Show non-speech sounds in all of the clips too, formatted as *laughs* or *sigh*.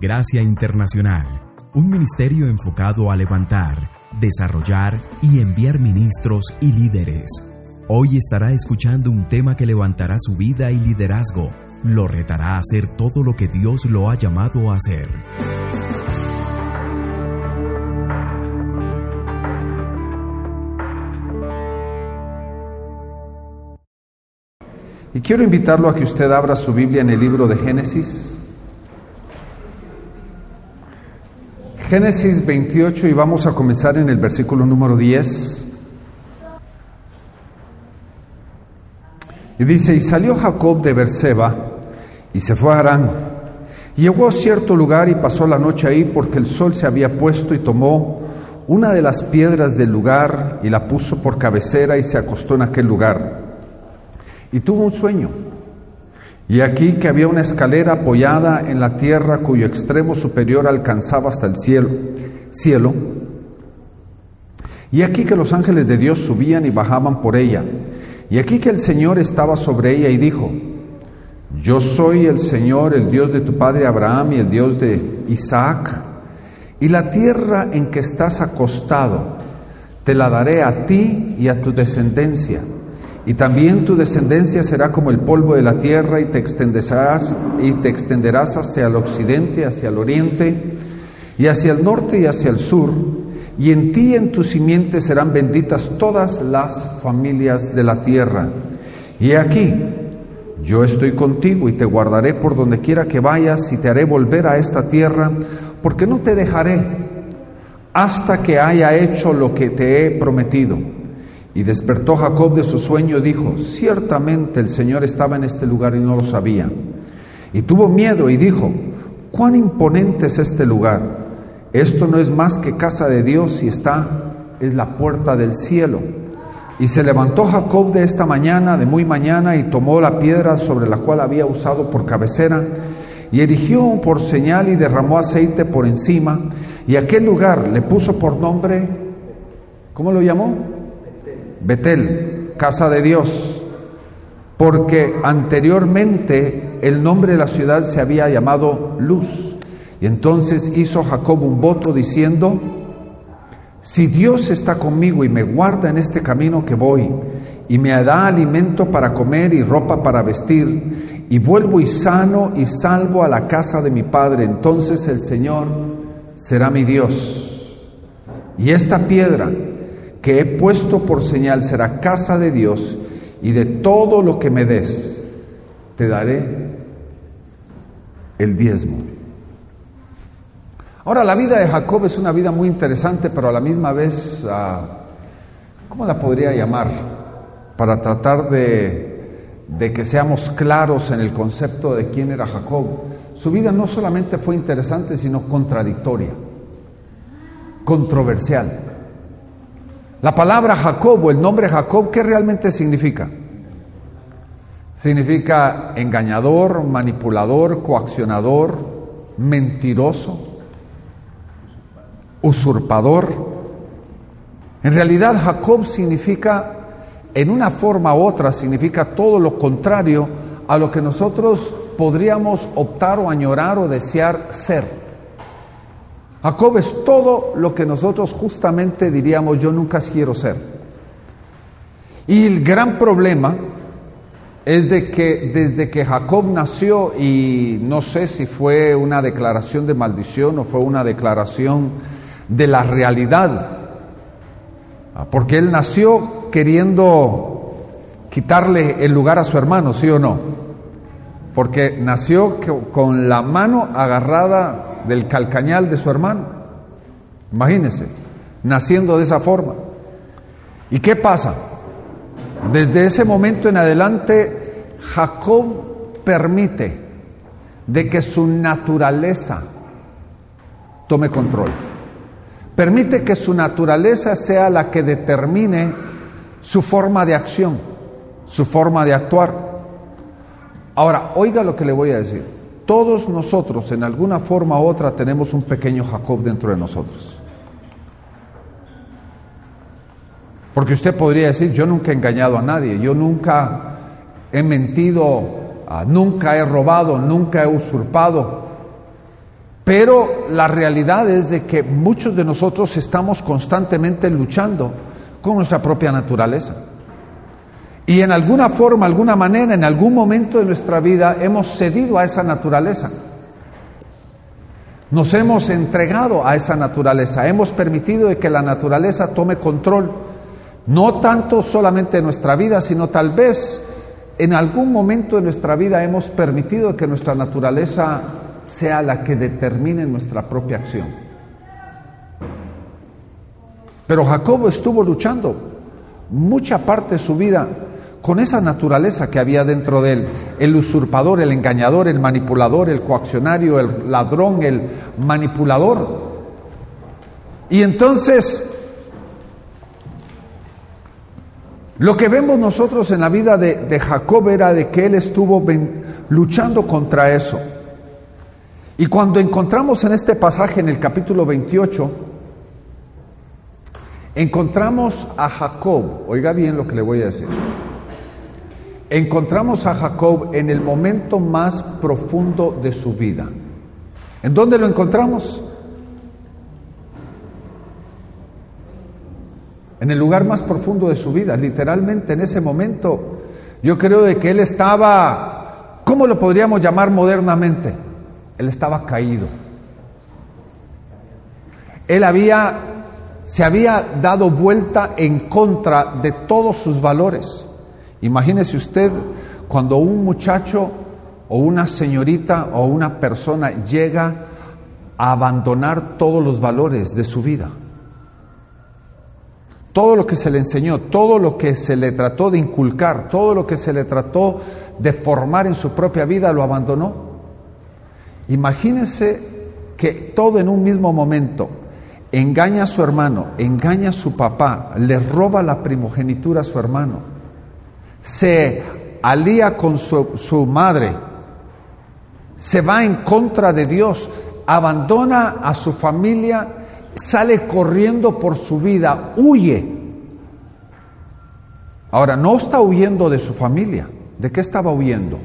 Gracia Internacional, un ministerio enfocado a levantar, desarrollar y enviar ministros y líderes. Hoy estará escuchando un tema que levantará su vida y liderazgo, lo retará a hacer todo lo que Dios lo ha llamado a hacer. Y quiero invitarlo a que usted abra su Biblia en el libro de Génesis. Génesis 28 y vamos a comenzar en el versículo número 10. Y dice, y salió Jacob de Berseba y se fue a Harán. Y llegó a cierto lugar y pasó la noche ahí porque el sol se había puesto y tomó una de las piedras del lugar y la puso por cabecera y se acostó en aquel lugar. Y tuvo un sueño. Y aquí que había una escalera apoyada en la tierra cuyo extremo superior alcanzaba hasta el cielo. cielo. Y aquí que los ángeles de Dios subían y bajaban por ella. Y aquí que el Señor estaba sobre ella y dijo, yo soy el Señor, el Dios de tu padre Abraham y el Dios de Isaac. Y la tierra en que estás acostado, te la daré a ti y a tu descendencia y también tu descendencia será como el polvo de la tierra y te extenderás y te extenderás hacia el occidente, hacia el oriente y hacia el norte y hacia el sur, y en ti y en tu simiente serán benditas todas las familias de la tierra. Y aquí, yo estoy contigo y te guardaré por donde quiera que vayas y te haré volver a esta tierra, porque no te dejaré hasta que haya hecho lo que te he prometido. Y despertó Jacob de su sueño y dijo, ciertamente el Señor estaba en este lugar y no lo sabía. Y tuvo miedo y dijo, cuán imponente es este lugar. Esto no es más que casa de Dios y está, es la puerta del cielo. Y se levantó Jacob de esta mañana, de muy mañana, y tomó la piedra sobre la cual había usado por cabecera, y erigió por señal y derramó aceite por encima, y aquel lugar le puso por nombre, ¿cómo lo llamó? Betel, casa de Dios, porque anteriormente el nombre de la ciudad se había llamado Luz. Y entonces hizo Jacob un voto diciendo, si Dios está conmigo y me guarda en este camino que voy, y me da alimento para comer y ropa para vestir, y vuelvo y sano y salvo a la casa de mi Padre, entonces el Señor será mi Dios. Y esta piedra que he puesto por señal será casa de Dios y de todo lo que me des te daré el diezmo. Ahora la vida de Jacob es una vida muy interesante, pero a la misma vez, ah, ¿cómo la podría llamar? Para tratar de, de que seamos claros en el concepto de quién era Jacob. Su vida no solamente fue interesante, sino contradictoria, controversial. La palabra Jacob o el nombre Jacob, ¿qué realmente significa? Significa engañador, manipulador, coaccionador, mentiroso, usurpador. En realidad Jacob significa, en una forma u otra, significa todo lo contrario a lo que nosotros podríamos optar o añorar o desear ser. Jacob es todo lo que nosotros justamente diríamos yo nunca quiero ser. Y el gran problema es de que desde que Jacob nació, y no sé si fue una declaración de maldición o fue una declaración de la realidad, ah, porque él nació queriendo quitarle el lugar a su hermano, ¿sí o no? Porque nació con la mano agarrada del calcañal de su hermano. Imagínense, naciendo de esa forma. ¿Y qué pasa? Desde ese momento en adelante, Jacob permite de que su naturaleza tome control. Permite que su naturaleza sea la que determine su forma de acción, su forma de actuar. Ahora, oiga lo que le voy a decir. Todos nosotros, en alguna forma u otra, tenemos un pequeño Jacob dentro de nosotros. Porque usted podría decir, yo nunca he engañado a nadie, yo nunca he mentido, ah, nunca he robado, nunca he usurpado. Pero la realidad es de que muchos de nosotros estamos constantemente luchando con nuestra propia naturaleza. Y en alguna forma, alguna manera, en algún momento de nuestra vida hemos cedido a esa naturaleza. Nos hemos entregado a esa naturaleza, hemos permitido que la naturaleza tome control, no tanto solamente de nuestra vida, sino tal vez en algún momento de nuestra vida hemos permitido que nuestra naturaleza sea la que determine nuestra propia acción. Pero Jacobo estuvo luchando mucha parte de su vida con esa naturaleza que había dentro de él, el usurpador, el engañador, el manipulador, el coaccionario, el ladrón, el manipulador. Y entonces, lo que vemos nosotros en la vida de, Jacob era de que él estuvo luchando contra eso. Y cuando encontramos en este pasaje, en el capítulo 28, encontramos a Jacob, oiga bien lo que le voy a decir, encontramos a Jacob en el momento más profundo de su vida. ¿En dónde lo encontramos? En el lugar más profundo de su vida, literalmente en ese momento. Yo creo de que él estaba, ¿cómo lo podríamos llamar modernamente? Él estaba caído. Él había, se había dado vuelta en contra de todos sus valores. Imagínese usted cuando un muchacho o una señorita o una persona llega a abandonar todos los valores de su vida. Todo lo que se le enseñó, todo lo que se le trató de inculcar, todo lo que se le trató de formar en su propia vida, lo abandonó. Imagínese que todo en un mismo momento engaña a su hermano, engaña a su papá, le roba la primogenitura a su hermano, se alía con su, madre, se va en contra de Dios, abandona a su familia, sale corriendo por su vida, huye. Ahora, no está huyendo de su familia. ¿De qué estaba huyendo?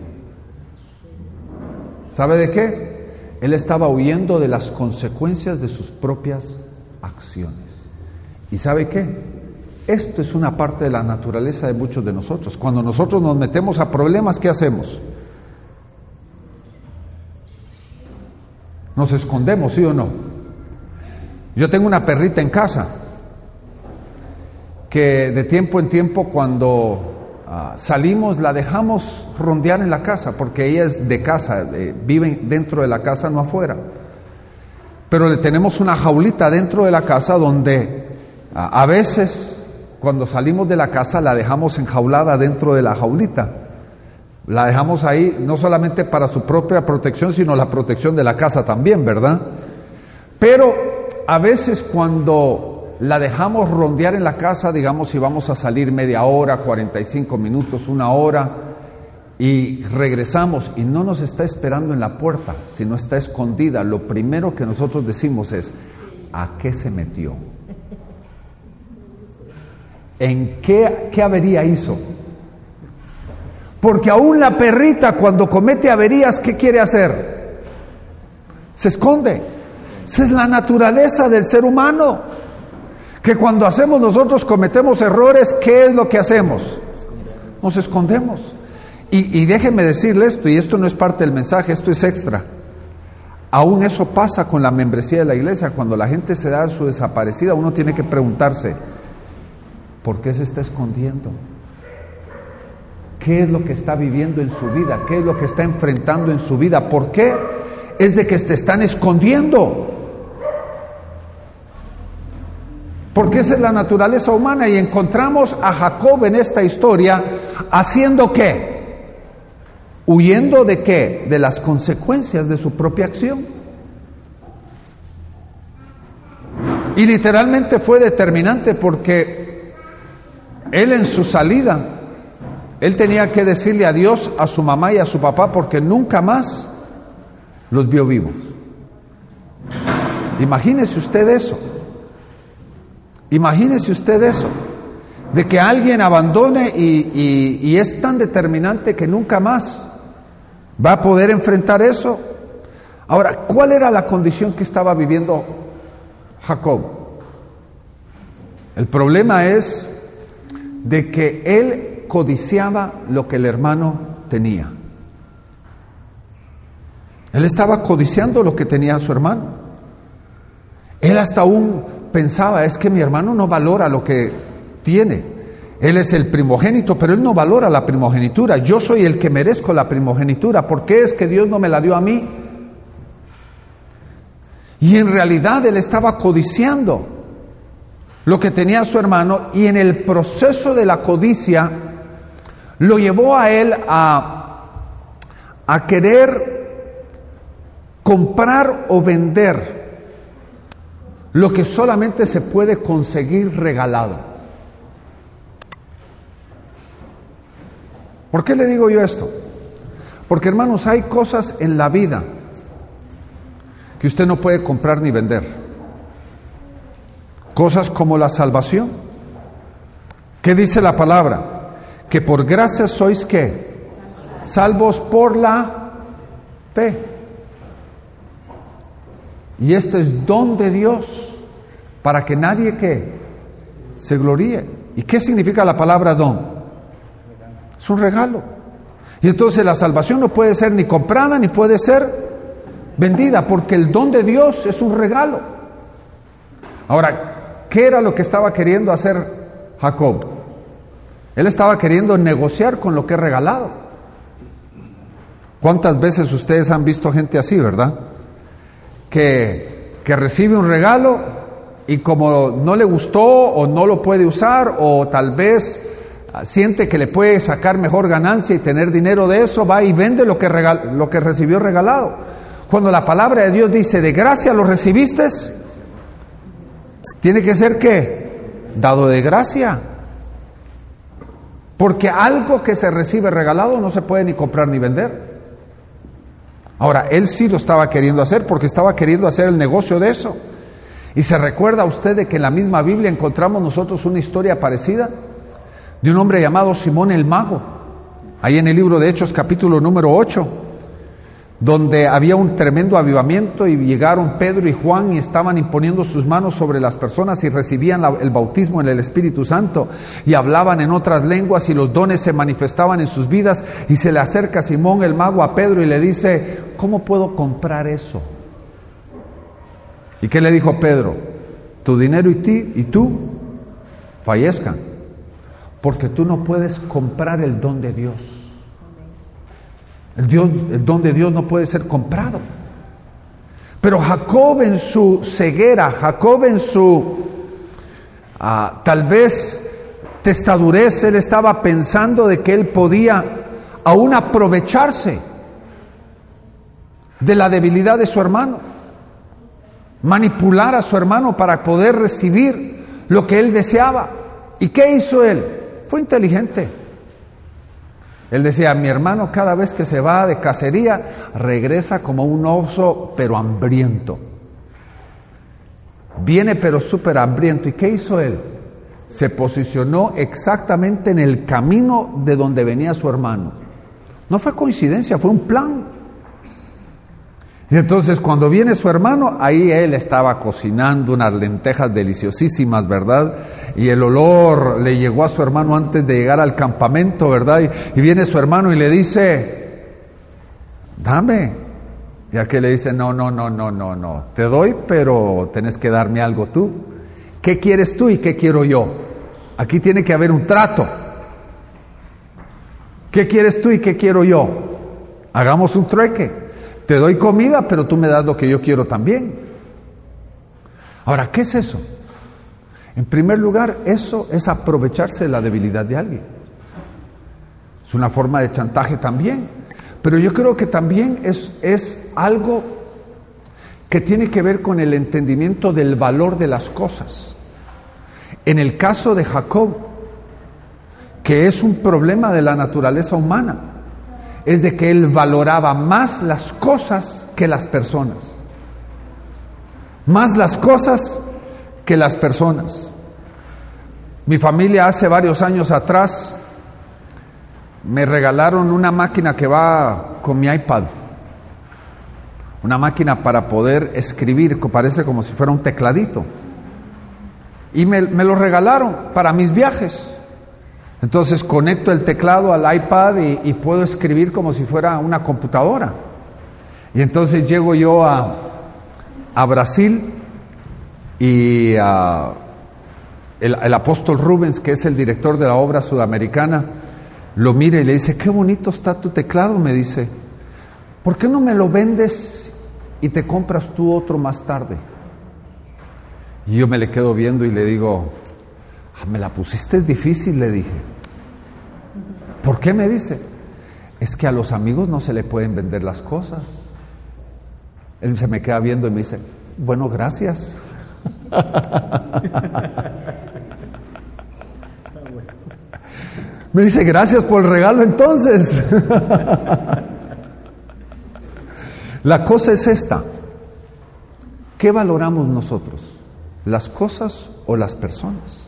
¿Sabe de qué? Él estaba huyendo de las consecuencias de sus propias acciones. ¿Y sabe qué? Esto es una parte de la naturaleza de muchos de nosotros. Cuando nosotros nos metemos a problemas, ¿qué hacemos? Nos escondemos, ¿sí o no? Yo tengo una perrita en casa que de tiempo en tiempo cuando ah, salimos la dejamos rondear en la casa porque ella es de casa, vive dentro de la casa, no afuera. Pero le tenemos una jaulita dentro de la casa donde ah, a veces cuando salimos de la casa la dejamos enjaulada dentro de la jaulita. La dejamos ahí no solamente para su propia protección, sino la protección de la casa también, ¿verdad? Pero a veces cuando la dejamos rondear en la casa, digamos si vamos a salir media hora, 45 minutos, una hora, y regresamos y no nos está esperando en la puerta, sino está escondida, lo primero que nosotros decimos es, ¿a qué se metió? ¿En qué, qué avería hizo? Porque aún la perrita cuando comete averías, ¿qué quiere hacer? Se esconde. Esa es la naturaleza del ser humano. Que cuando hacemos nosotros cometemos errores, ¿qué es lo que hacemos? Nos escondemos. Y, y déjenme decirle esto, y esto no es parte del mensaje, esto es extra. Aún eso pasa con la membresía de la iglesia. Cuando la gente se da su desaparecida, uno tiene que preguntarse, ¿Por qué se está escondiendo? ¿Qué es lo que está viviendo en su vida? ¿Qué es lo que está enfrentando en su vida? ¿Por qué? Es de que te están escondiendo. Porque esa es la naturaleza humana y encontramos a Jacob en esta historia haciendo qué? Huyendo de qué? De las consecuencias de su propia acción. Y literalmente fue determinante porque él en su salida, él tenía que decirle adiós a su mamá y a su papá porque nunca más los vio vivos. Imagínese usted eso. Imagínese usted eso. De que alguien abandone y, y es tan determinante que nunca más va a poder enfrentar eso. Ahora, ¿cuál era la condición que estaba viviendo Jacob? El problema es de que él codiciaba lo que el hermano tenía. Él estaba codiciando lo que tenía su hermano. Él hasta aún pensaba, es que mi hermano no valora lo que tiene. Él es el primogénito, pero él no valora la primogenitura. Yo soy el que merezco la primogenitura. ¿Por qué es que Dios no me la dio a mí? Y en realidad él estaba codiciando lo que tenía su hermano y en el proceso de la codicia lo llevó a él a, querer comprar o vender lo que solamente se puede conseguir regalado. ¿Por qué le digo yo esto? Porque hermanos, hay cosas en la vida que usted no puede comprar ni vender. Cosas como la salvación. ¿Qué dice la palabra? Que por gracia sois que salvos por la fe. Y este es don de Dios para que nadie que se gloríe. ¿Y qué significa la palabra don? Es un regalo. Y entonces la salvación no puede ser ni comprada ni puede ser vendida, porque el don de Dios es un regalo. Ahora, ¿qué era lo que estaba queriendo hacer Jacob? Él estaba queriendo negociar con lo que es regalado. ¿Cuántas veces ustedes han visto gente así, verdad? Que, que recibe un regalo y como no le gustó o no lo puede usar o tal vez siente que le puede sacar mejor ganancia y tener dinero de eso, va y vende lo que, lo que recibió regalado. Cuando la palabra de Dios dice, de gracia lo recibiste, tiene que ser que dado de gracia. Porque algo que se recibe regalado no se puede ni comprar ni vender. Ahora, él sí lo estaba queriendo hacer porque estaba queriendo hacer el negocio de eso. Y se recuerda usted de que en la misma Biblia encontramos nosotros una historia parecida de un hombre llamado Simón el Mago, ahí en el libro de Hechos capítulo número 8, donde había un tremendo avivamiento y llegaron Pedro y Juan y estaban imponiendo sus manos sobre las personas y recibían el bautismo en el Espíritu Santo y hablaban en otras lenguas y los dones se manifestaban en sus vidas y se le acerca Simón el mago a Pedro y le dice, ¿cómo puedo comprar eso? ¿Y qué le dijo Pedro? Tu dinero y ti y tú fallezcan porque tú no puedes comprar el don de Dios. El, Dios, el don de Dios no puede ser comprado. Pero Jacob en su ceguera, Jacob en su ah, tal vez testadurez, él estaba pensando de que él podía aún aprovecharse de la debilidad de su hermano, manipular a su hermano para poder recibir lo que él deseaba. ¿Y qué hizo él? Fue inteligente. Él decía, mi hermano cada vez que se va de cacería regresa como un oso pero hambriento. Viene pero súper hambriento. ¿Y qué hizo él? Se posicionó exactamente en el camino de donde venía su hermano. No fue coincidencia, fue un plan. Y entonces cuando viene su hermano, ahí él estaba cocinando unas lentejas deliciosísimas, ¿verdad? Y el olor le llegó a su hermano antes de llegar al campamento, ¿verdad? Y, viene su hermano y le dice, dame. Y aquel le dice, no, no, no, no, no, no, te doy, pero tenés que darme algo tú. ¿Qué quieres tú y qué quiero yo? Aquí tiene que haber un trato. ¿Qué quieres tú y qué quiero yo? Hagamos un trueque. Te doy comida, pero tú me das lo que yo quiero también. Ahora, ¿qué es eso? En primer lugar, eso es aprovecharse de la debilidad de alguien. Es una forma de chantaje también. Pero yo creo que también es, es algo que tiene que ver con el entendimiento del valor de las cosas. En el caso de Jacob, que es un problema de la naturaleza humana, es de que él valoraba más las cosas que las personas. Más las cosas que las personas. Mi familia hace varios años atrás me regalaron una máquina que va con mi iPad. una máquina para poder escribir, parece como si fuera un tecladito. Y me, lo regalaron para mis viajes. Entonces conecto el teclado al iPad y, puedo escribir como si fuera una computadora. Y entonces llego yo a, a Brasil y el, el, apóstol Rubens, que es el director de la obra sudamericana, lo mira y le dice, qué bonito está tu teclado, me dice, ¿por qué no me lo vendes y te compras tú otro más tarde? Y yo me le quedo viendo y le digo, ah, me la pusiste es difícil, le dije. ¿Por qué me dice? Es que a los amigos no se le pueden vender las cosas. Él se me queda viendo y me dice, bueno, gracias. *laughs* Me dice, gracias por el regalo entonces. *laughs* La cosa es esta. ¿Qué valoramos nosotros? ¿Las cosas o las personas?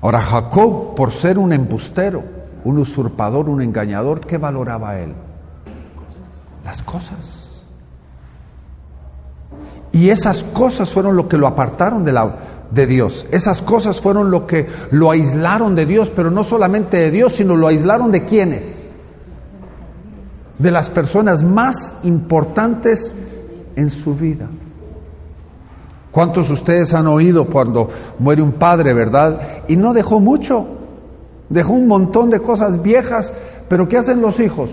Ahora Jacob, por ser un embustero, un usurpador, un engañador, ¿qué valoraba él? Las cosas. Y esas cosas fueron lo que lo apartaron de, de Dios. Esas cosas fueron lo que lo aislaron de Dios, pero no solamente de Dios, sino lo aislaron de quienes. De las personas más importantes en su vida. ¿Cuántos de ustedes han oído cuando muere un padre, verdad? Y no dejó mucho, dejó un montón de cosas viejas, pero ¿qué hacen los hijos?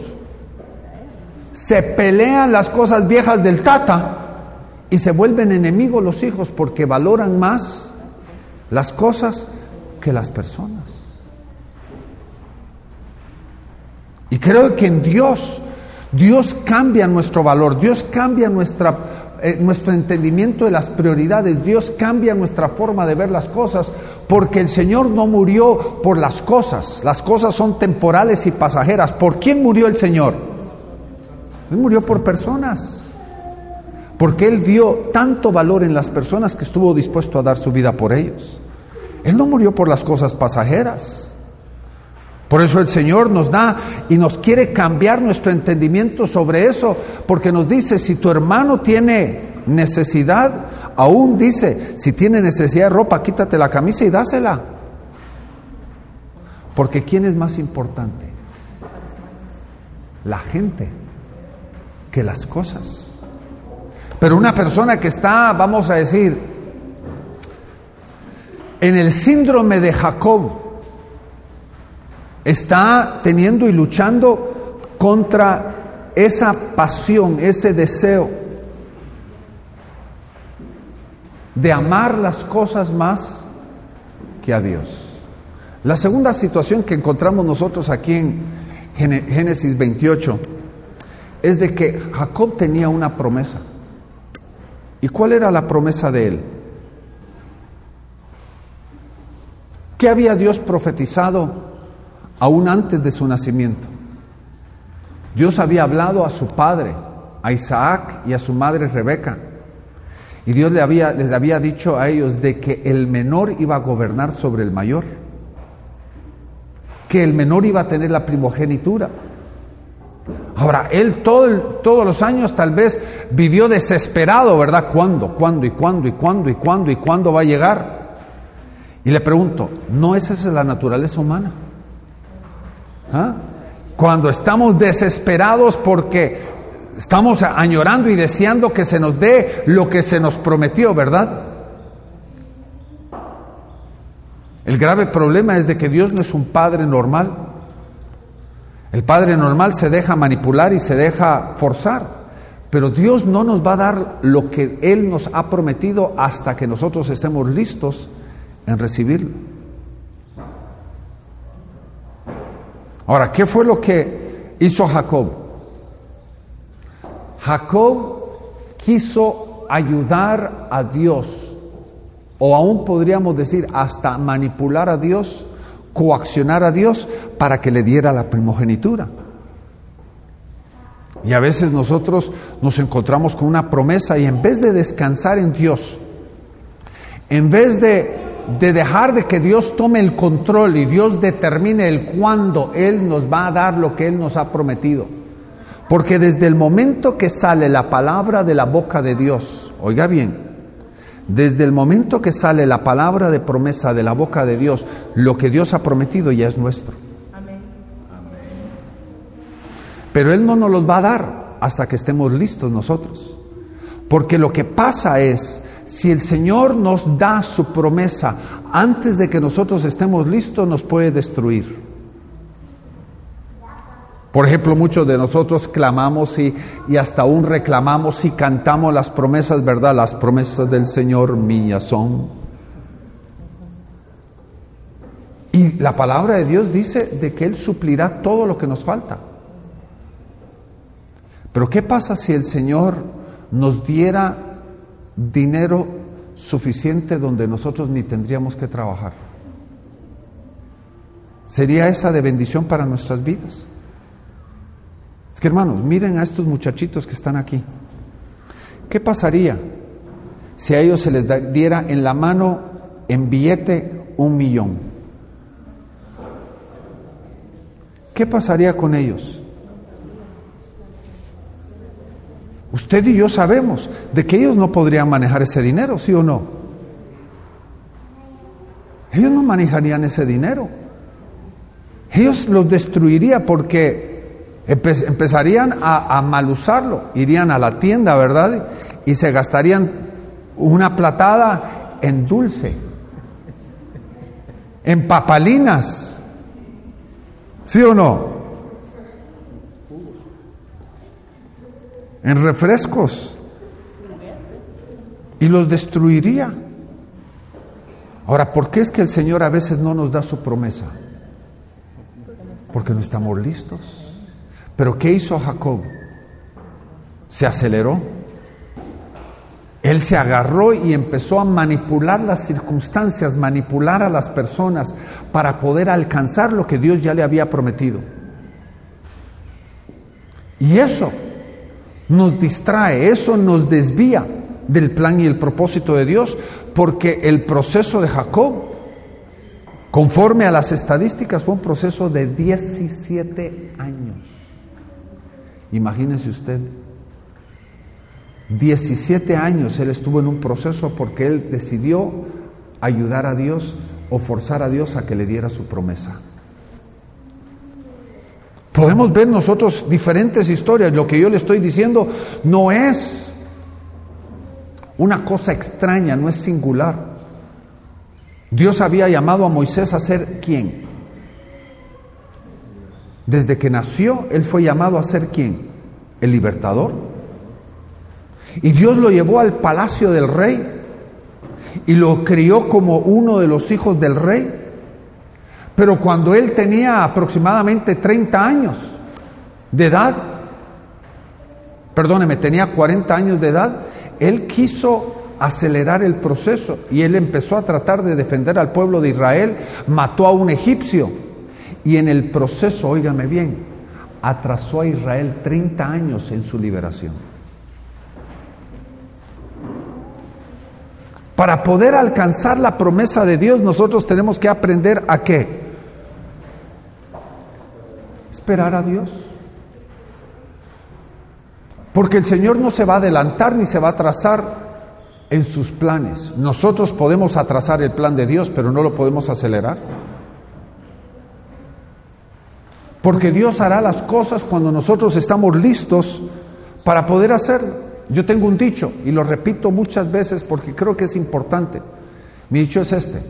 se pelean las cosas viejas del tata y se vuelven enemigos los hijos porque valoran más las cosas que las personas. Y creo que en Dios, Dios cambia nuestro valor, Dios cambia nuestra, eh, nuestro entendimiento de las prioridades, Dios cambia nuestra forma de ver las cosas, porque el Señor no murió por las cosas, las cosas son temporales y pasajeras. ¿Por quién murió el Señor? Él murió por personas. Porque Él vio tanto valor en las personas que estuvo dispuesto a dar su vida por ellos. Él no murió por las cosas pasajeras. Por eso el Señor nos da y nos quiere cambiar nuestro entendimiento sobre eso, porque nos dice, si tu hermano tiene necesidad, aún dice, si tiene necesidad de ropa, quítate la camisa y dásela. Porque ¿quién es más importante? La gente que las cosas. Pero una persona que está, vamos a decir, en el síndrome de Jacob, está teniendo y luchando contra esa pasión, ese deseo de amar las cosas más que a Dios. La segunda situación que encontramos nosotros aquí en Génesis 28 es de que Jacob tenía una promesa. ¿Y cuál era la promesa de él? ¿Qué había Dios profetizado aún antes de su nacimiento? Dios había hablado a su padre, a Isaac y a su madre Rebeca. Y Dios le había, les había dicho a ellos de que el menor iba a gobernar sobre el mayor, que el menor iba a tener la primogenitura. Ahora, él todos los años tal vez vivió desesperado, ¿verdad? ¿Cuándo? ¿Cuándo? ¿Y cuándo? ¿Y cuándo? ¿Y cuándo? ¿Y cuándo va a llegar? Y le pregunto, ¿no esa es la naturaleza humana? ¿Ah? Cuando estamos desesperados porque estamos añorando y deseando que se nos dé lo que se nos prometió, ¿verdad? El grave problema es de que Dios no es un padre normal. El padre normal se deja manipular y se deja forzar, pero Dios no nos va a dar lo que Él nos ha prometido hasta que nosotros estemos listos en recibirlo. Ahora, ¿qué fue lo que hizo Jacob? Jacob quiso ayudar a Dios, o aún podríamos decir hasta manipular a Dios coaccionar a Dios para que le diera la primogenitura. Y a veces nosotros nos encontramos con una promesa y en vez de descansar en Dios, en vez de de dejar de que Dios tome el control y Dios determine el cuándo Él nos va a dar lo que Él nos ha prometido. Porque desde el momento que sale la palabra de la boca de Dios, oiga bien, desde el momento que sale la palabra de promesa de la boca de Dios, lo que Dios ha prometido ya es nuestro. Pero Él no nos los va a dar hasta que estemos listos nosotros. Porque lo que pasa es, si el Señor nos da su promesa antes de que nosotros estemos listos, nos puede destruir. Por ejemplo, muchos de nosotros clamamos y, hasta aún reclamamos y cantamos las promesas, ¿verdad? Las promesas del Señor mías son. Y la palabra de Dios dice de que Él suplirá todo lo que nos falta. Pero ¿qué pasa si el Señor nos diera dinero suficiente donde nosotros ni tendríamos que trabajar? ¿Sería esa de bendición para nuestras vidas? Es que hermanos, miren a estos muchachitos que están aquí. ¿Qué pasaría si a ellos se les diera en la mano en billete un millón? ¿Qué pasaría con ellos? Usted y yo sabemos de que ellos no podrían manejar ese dinero, ¿sí o no? Ellos no manejarían ese dinero. Ellos los destruirían porque empezarían a, a mal usarlo. Irían a la tienda, ¿verdad? Y se gastarían una platada en dulce, en papalinas. ¿Sí o no? En refrescos y los destruiría. Ahora, ¿por qué es que el Señor a veces no nos da su promesa? Porque no estamos listos. Pero ¿qué hizo Jacob? Se aceleró. Él se agarró y empezó a manipular las circunstancias, manipular a las personas para poder alcanzar lo que Dios ya le había prometido. Y eso nos distrae, eso nos desvía del plan y el propósito de Dios, porque el proceso de Jacob, conforme a las estadísticas, fue un proceso de 17 años. Imagínese usted, 17 años él estuvo en un proceso porque él decidió ayudar a Dios o forzar a Dios a que le diera su promesa. Podemos ver nosotros diferentes historias. Lo que yo le estoy diciendo no es una cosa extraña, no es singular. Dios había llamado a Moisés a ser quién. Desde que nació, él fue llamado a ser quién? El libertador. Y Dios lo llevó al palacio del rey y lo crió como uno de los hijos del rey. Pero cuando él tenía aproximadamente 30 años de edad, perdóneme, tenía 40 años de edad, él quiso acelerar el proceso y él empezó a tratar de defender al pueblo de Israel, mató a un egipcio y en el proceso, óigame bien, atrasó a Israel 30 años en su liberación. Para poder alcanzar la promesa de Dios, nosotros tenemos que aprender a qué? Esperar a Dios. Porque el Señor no se va a adelantar ni se va a atrasar en sus planes. Nosotros podemos atrasar el plan de Dios, pero no lo podemos acelerar. Porque Dios hará las cosas cuando nosotros estamos listos para poder hacerlo. Yo tengo un dicho y lo repito muchas veces porque creo que es importante. Mi dicho es este.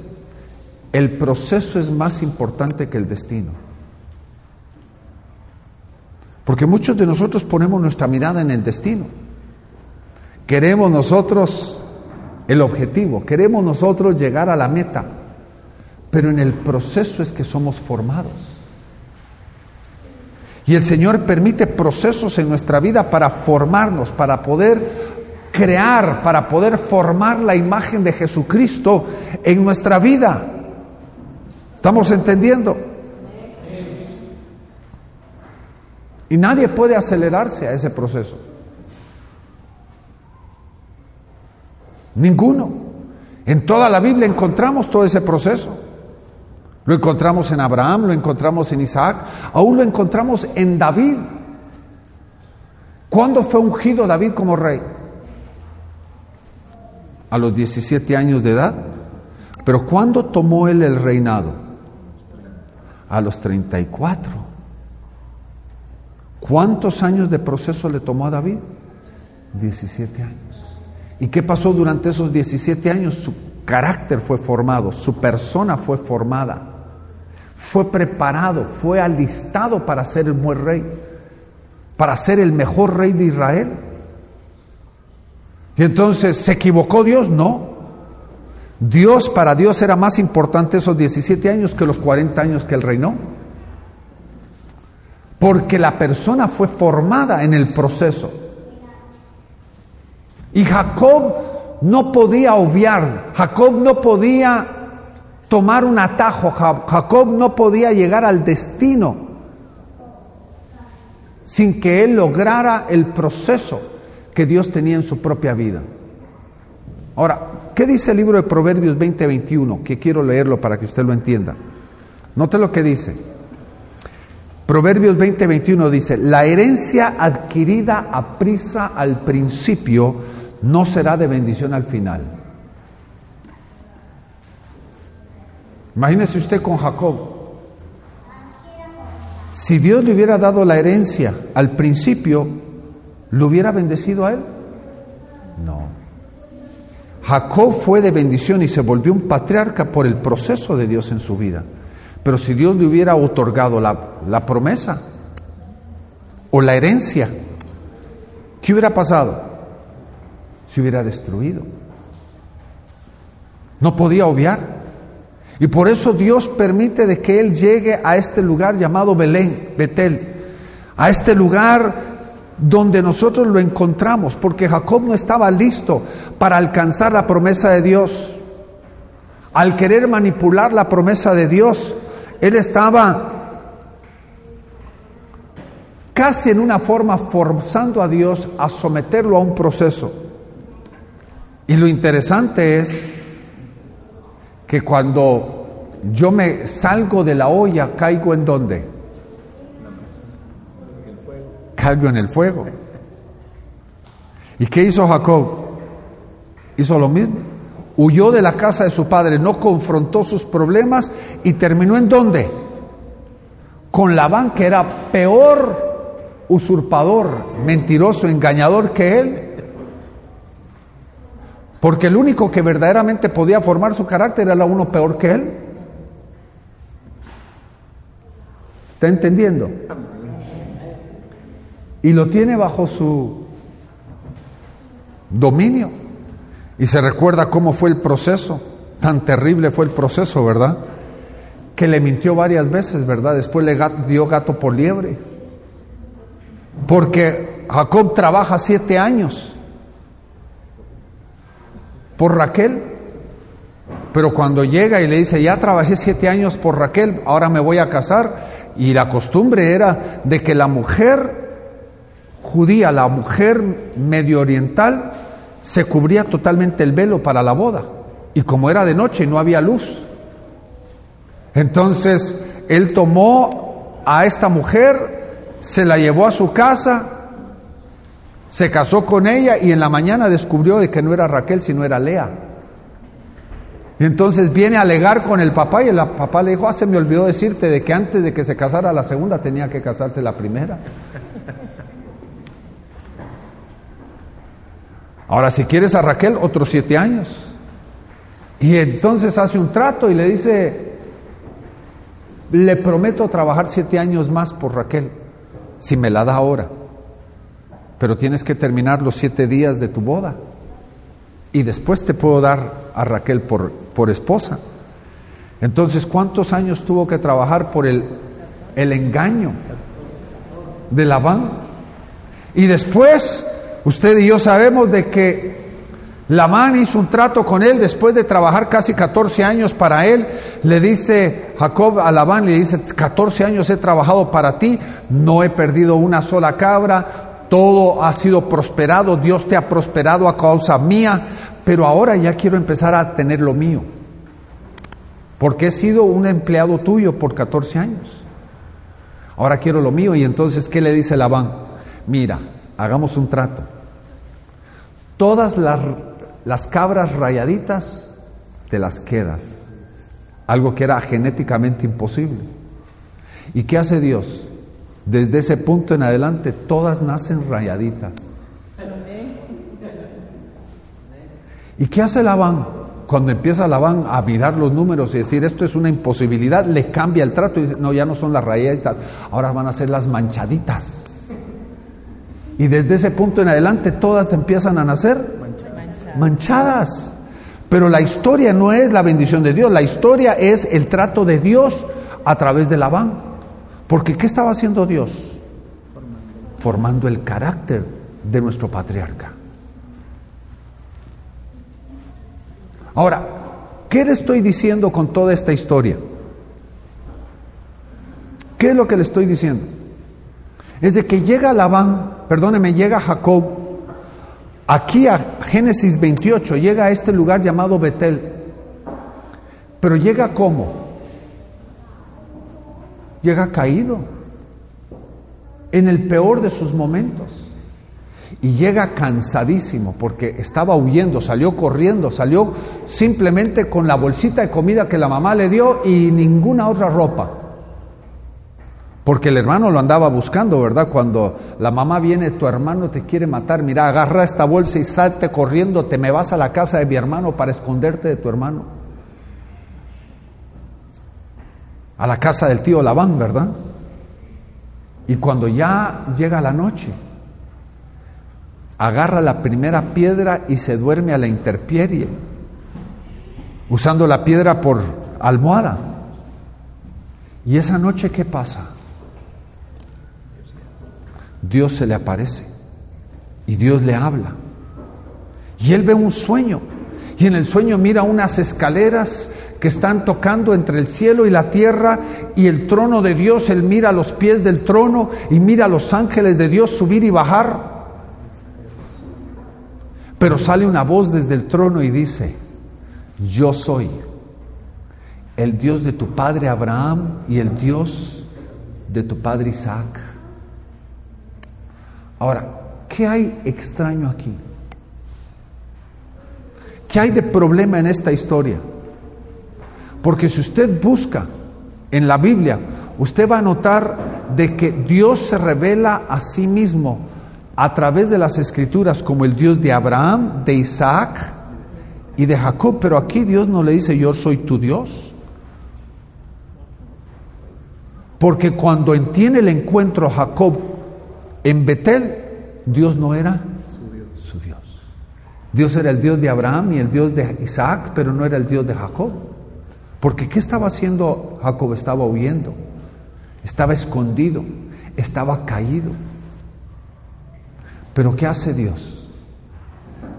El proceso es más importante que el destino. Porque muchos de nosotros ponemos nuestra mirada en el destino. Queremos nosotros el objetivo, queremos nosotros llegar a la meta, pero en el proceso es que somos formados. Y el Señor permite procesos en nuestra vida para formarnos, para poder crear, para poder formar la imagen de Jesucristo en nuestra vida. ¿Estamos entendiendo? Y nadie puede acelerarse a ese proceso. Ninguno. En toda la Biblia encontramos todo ese proceso. Lo encontramos en Abraham, lo encontramos en Isaac, aún lo encontramos en David. ¿Cuándo fue ungido David como rey? A los 17 años de edad. Pero ¿cuándo tomó él el reinado? A los 34. ¿Cuántos años de proceso le tomó a David? 17 años. ¿Y qué pasó durante esos 17 años? Su carácter fue formado, su persona fue formada, fue preparado, fue alistado para ser el buen rey, para ser el mejor rey de Israel. Y entonces, ¿se equivocó Dios? No. Dios, para Dios era más importante esos 17 años que los 40 años que él reinó. Porque la persona fue formada en el proceso. Y Jacob no podía obviar, Jacob no podía tomar un atajo, Jacob no podía llegar al destino sin que él lograra el proceso que Dios tenía en su propia vida. Ahora, ¿qué dice el libro de Proverbios 20:21? Que quiero leerlo para que usted lo entienda. Note lo que dice. Proverbios 20:21 dice, la herencia adquirida a prisa al principio no será de bendición al final. Imagínese usted con Jacob. Si Dios le hubiera dado la herencia al principio, ¿lo hubiera bendecido a él? No. Jacob fue de bendición y se volvió un patriarca por el proceso de Dios en su vida. Pero si Dios le hubiera otorgado la, la promesa o la herencia, ¿qué hubiera pasado? se hubiera destruido. No podía obviar. Y por eso Dios permite de que él llegue a este lugar llamado Belén, Betel, a este lugar donde nosotros lo encontramos, porque Jacob no estaba listo para alcanzar la promesa de Dios. Al querer manipular la promesa de Dios, él estaba casi en una forma forzando a Dios a someterlo a un proceso. Y lo interesante es que cuando yo me salgo de la olla, caigo en dónde? Caigo en el fuego. ¿Y qué hizo Jacob? Hizo lo mismo. Huyó de la casa de su padre, no confrontó sus problemas y terminó en dónde? Con Labán, que era peor usurpador, mentiroso, engañador que él. Porque el único que verdaderamente podía formar su carácter era uno peor que él. ¿Está entendiendo? Y lo tiene bajo su dominio. Y se recuerda cómo fue el proceso. Tan terrible fue el proceso, ¿verdad? Que le mintió varias veces, ¿verdad? Después le dio gato por liebre. Porque Jacob trabaja siete años por Raquel. Pero cuando llega y le dice, ya trabajé siete años por Raquel, ahora me voy a casar, y la costumbre era de que la mujer judía, la mujer medio oriental, se cubría totalmente el velo para la boda. Y como era de noche y no había luz, entonces él tomó a esta mujer, se la llevó a su casa, se casó con ella y en la mañana descubrió de que no era Raquel, sino era Lea. Entonces viene a alegar con el papá y el papá le dijo, ah, se me olvidó decirte de que antes de que se casara la segunda tenía que casarse la primera. Ahora, si quieres a Raquel, otros siete años. Y entonces hace un trato y le dice, le prometo trabajar siete años más por Raquel, si me la da ahora pero tienes que terminar los siete días de tu boda. Y después te puedo dar a Raquel por, por esposa. Entonces, ¿cuántos años tuvo que trabajar por el, el engaño de Labán? Y después, usted y yo sabemos de que Labán hizo un trato con él después de trabajar casi 14 años para él. Le dice Jacob a Labán, le dice, 14 años he trabajado para ti, no he perdido una sola cabra, todo ha sido prosperado, Dios te ha prosperado a causa mía, pero ahora ya quiero empezar a tener lo mío, porque he sido un empleado tuyo por 14 años. Ahora quiero lo mío y entonces, ¿qué le dice Labán? Mira, hagamos un trato. Todas las, las cabras rayaditas te las quedas. Algo que era genéticamente imposible. ¿Y qué hace Dios? Desde ese punto en adelante todas nacen rayaditas. ¿Y qué hace Labán? Cuando empieza Labán a mirar los números y decir esto es una imposibilidad, le cambia el trato y dice, no, ya no son las rayaditas, ahora van a ser las manchaditas. Y desde ese punto en adelante todas empiezan a nacer manchadas. Pero la historia no es la bendición de Dios, la historia es el trato de Dios a través de Labán. Porque ¿qué estaba haciendo Dios? Formando el carácter de nuestro patriarca. Ahora, ¿qué le estoy diciendo con toda esta historia? ¿Qué es lo que le estoy diciendo? Es de que llega Labán, perdóneme, llega Jacob, aquí a Génesis 28, llega a este lugar llamado Betel. Pero llega como? Llega caído, en el peor de sus momentos y llega cansadísimo porque estaba huyendo, salió corriendo, salió simplemente con la bolsita de comida que la mamá le dio y ninguna otra ropa. Porque el hermano lo andaba buscando, ¿verdad? Cuando la mamá viene, tu hermano te quiere matar, mira, agarra esta bolsa y salte corriendo, te me vas a la casa de mi hermano para esconderte de tu hermano. A la casa del tío Labán, ¿verdad? Y cuando ya llega la noche, agarra la primera piedra y se duerme a la interpierie, usando la piedra por almohada. ¿Y esa noche qué pasa? Dios se le aparece y Dios le habla. Y él ve un sueño y en el sueño mira unas escaleras que están tocando entre el cielo y la tierra y el trono de Dios, él mira los pies del trono y mira a los ángeles de Dios subir y bajar. Pero sale una voz desde el trono y dice, yo soy el Dios de tu padre Abraham y el Dios de tu padre Isaac. Ahora, ¿qué hay extraño aquí? ¿Qué hay de problema en esta historia? Porque si usted busca en la Biblia, usted va a notar de que Dios se revela a sí mismo a través de las escrituras como el Dios de Abraham, de Isaac y de Jacob, pero aquí Dios no le dice yo soy tu Dios. Porque cuando tiene el encuentro Jacob en Betel, Dios no era su Dios. Dios era el Dios de Abraham y el Dios de Isaac, pero no era el Dios de Jacob. Porque ¿qué estaba haciendo Jacob? Estaba huyendo, estaba escondido, estaba caído. Pero ¿qué hace Dios?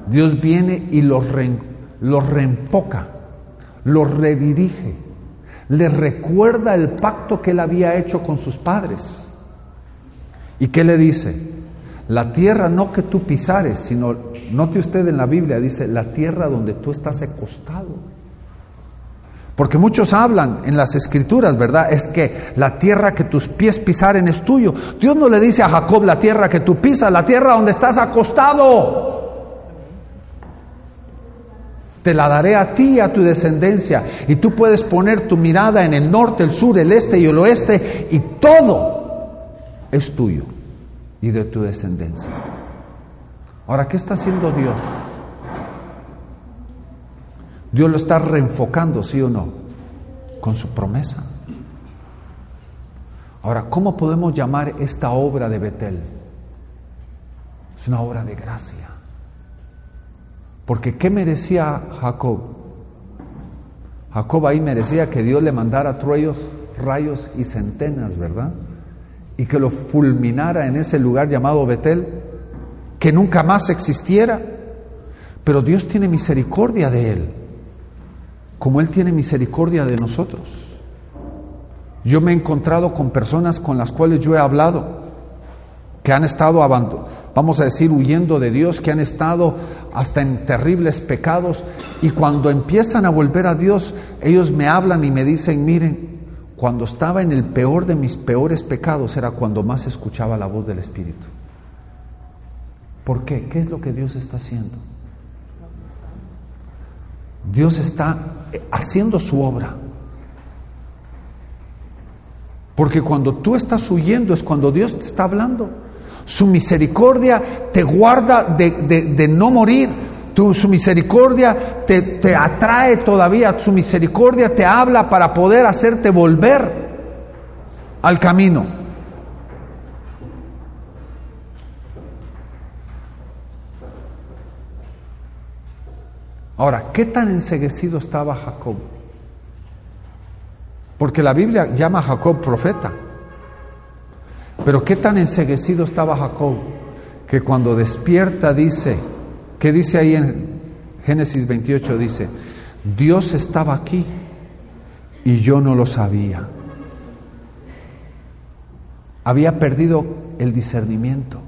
Dios viene y los, reenfoca, los redirige, le recuerda el pacto que él había hecho con sus padres. ¿Y qué le dice? La tierra no que tú pisares, sino, note usted en la Biblia, dice, la tierra donde tú estás acostado. Porque muchos hablan en las escrituras, ¿verdad? Es que la tierra que tus pies pisaren es tuyo. Dios no le dice a Jacob la tierra que tú pisas, la tierra donde estás acostado. Te la daré a ti y a tu descendencia. Y tú puedes poner tu mirada en el norte, el sur, el este y el oeste. Y todo es tuyo y de tu descendencia. Ahora, ¿qué está haciendo Dios? Dios lo está reenfocando, sí o no, con su promesa. Ahora, ¿cómo podemos llamar esta obra de Betel? Es una obra de gracia. Porque ¿qué merecía Jacob? Jacob ahí merecía que Dios le mandara truellos, rayos y centenas, ¿verdad? Y que lo fulminara en ese lugar llamado Betel, que nunca más existiera. Pero Dios tiene misericordia de él como Él tiene misericordia de nosotros. Yo me he encontrado con personas con las cuales yo he hablado, que han estado vamos a decir, huyendo de Dios, que han estado hasta en terribles pecados, y cuando empiezan a volver a Dios, ellos me hablan y me dicen, miren, cuando estaba en el peor de mis peores pecados era cuando más escuchaba la voz del Espíritu. ¿Por qué? ¿Qué es lo que Dios está haciendo? Dios está haciendo su obra. Porque cuando tú estás huyendo es cuando Dios te está hablando. Su misericordia te guarda de, no morir. Su misericordia te, te atrae todavía. Su misericordia te habla para poder hacerte volver al camino. Ahora, ¿qué tan enseguecido estaba Jacob? Porque la Biblia llama a Jacob profeta. Pero qué tan enseguecido estaba Jacob que cuando despierta dice, ¿qué dice ahí en Génesis 28? Dice, Dios estaba aquí y yo no lo sabía. Había perdido el discernimiento,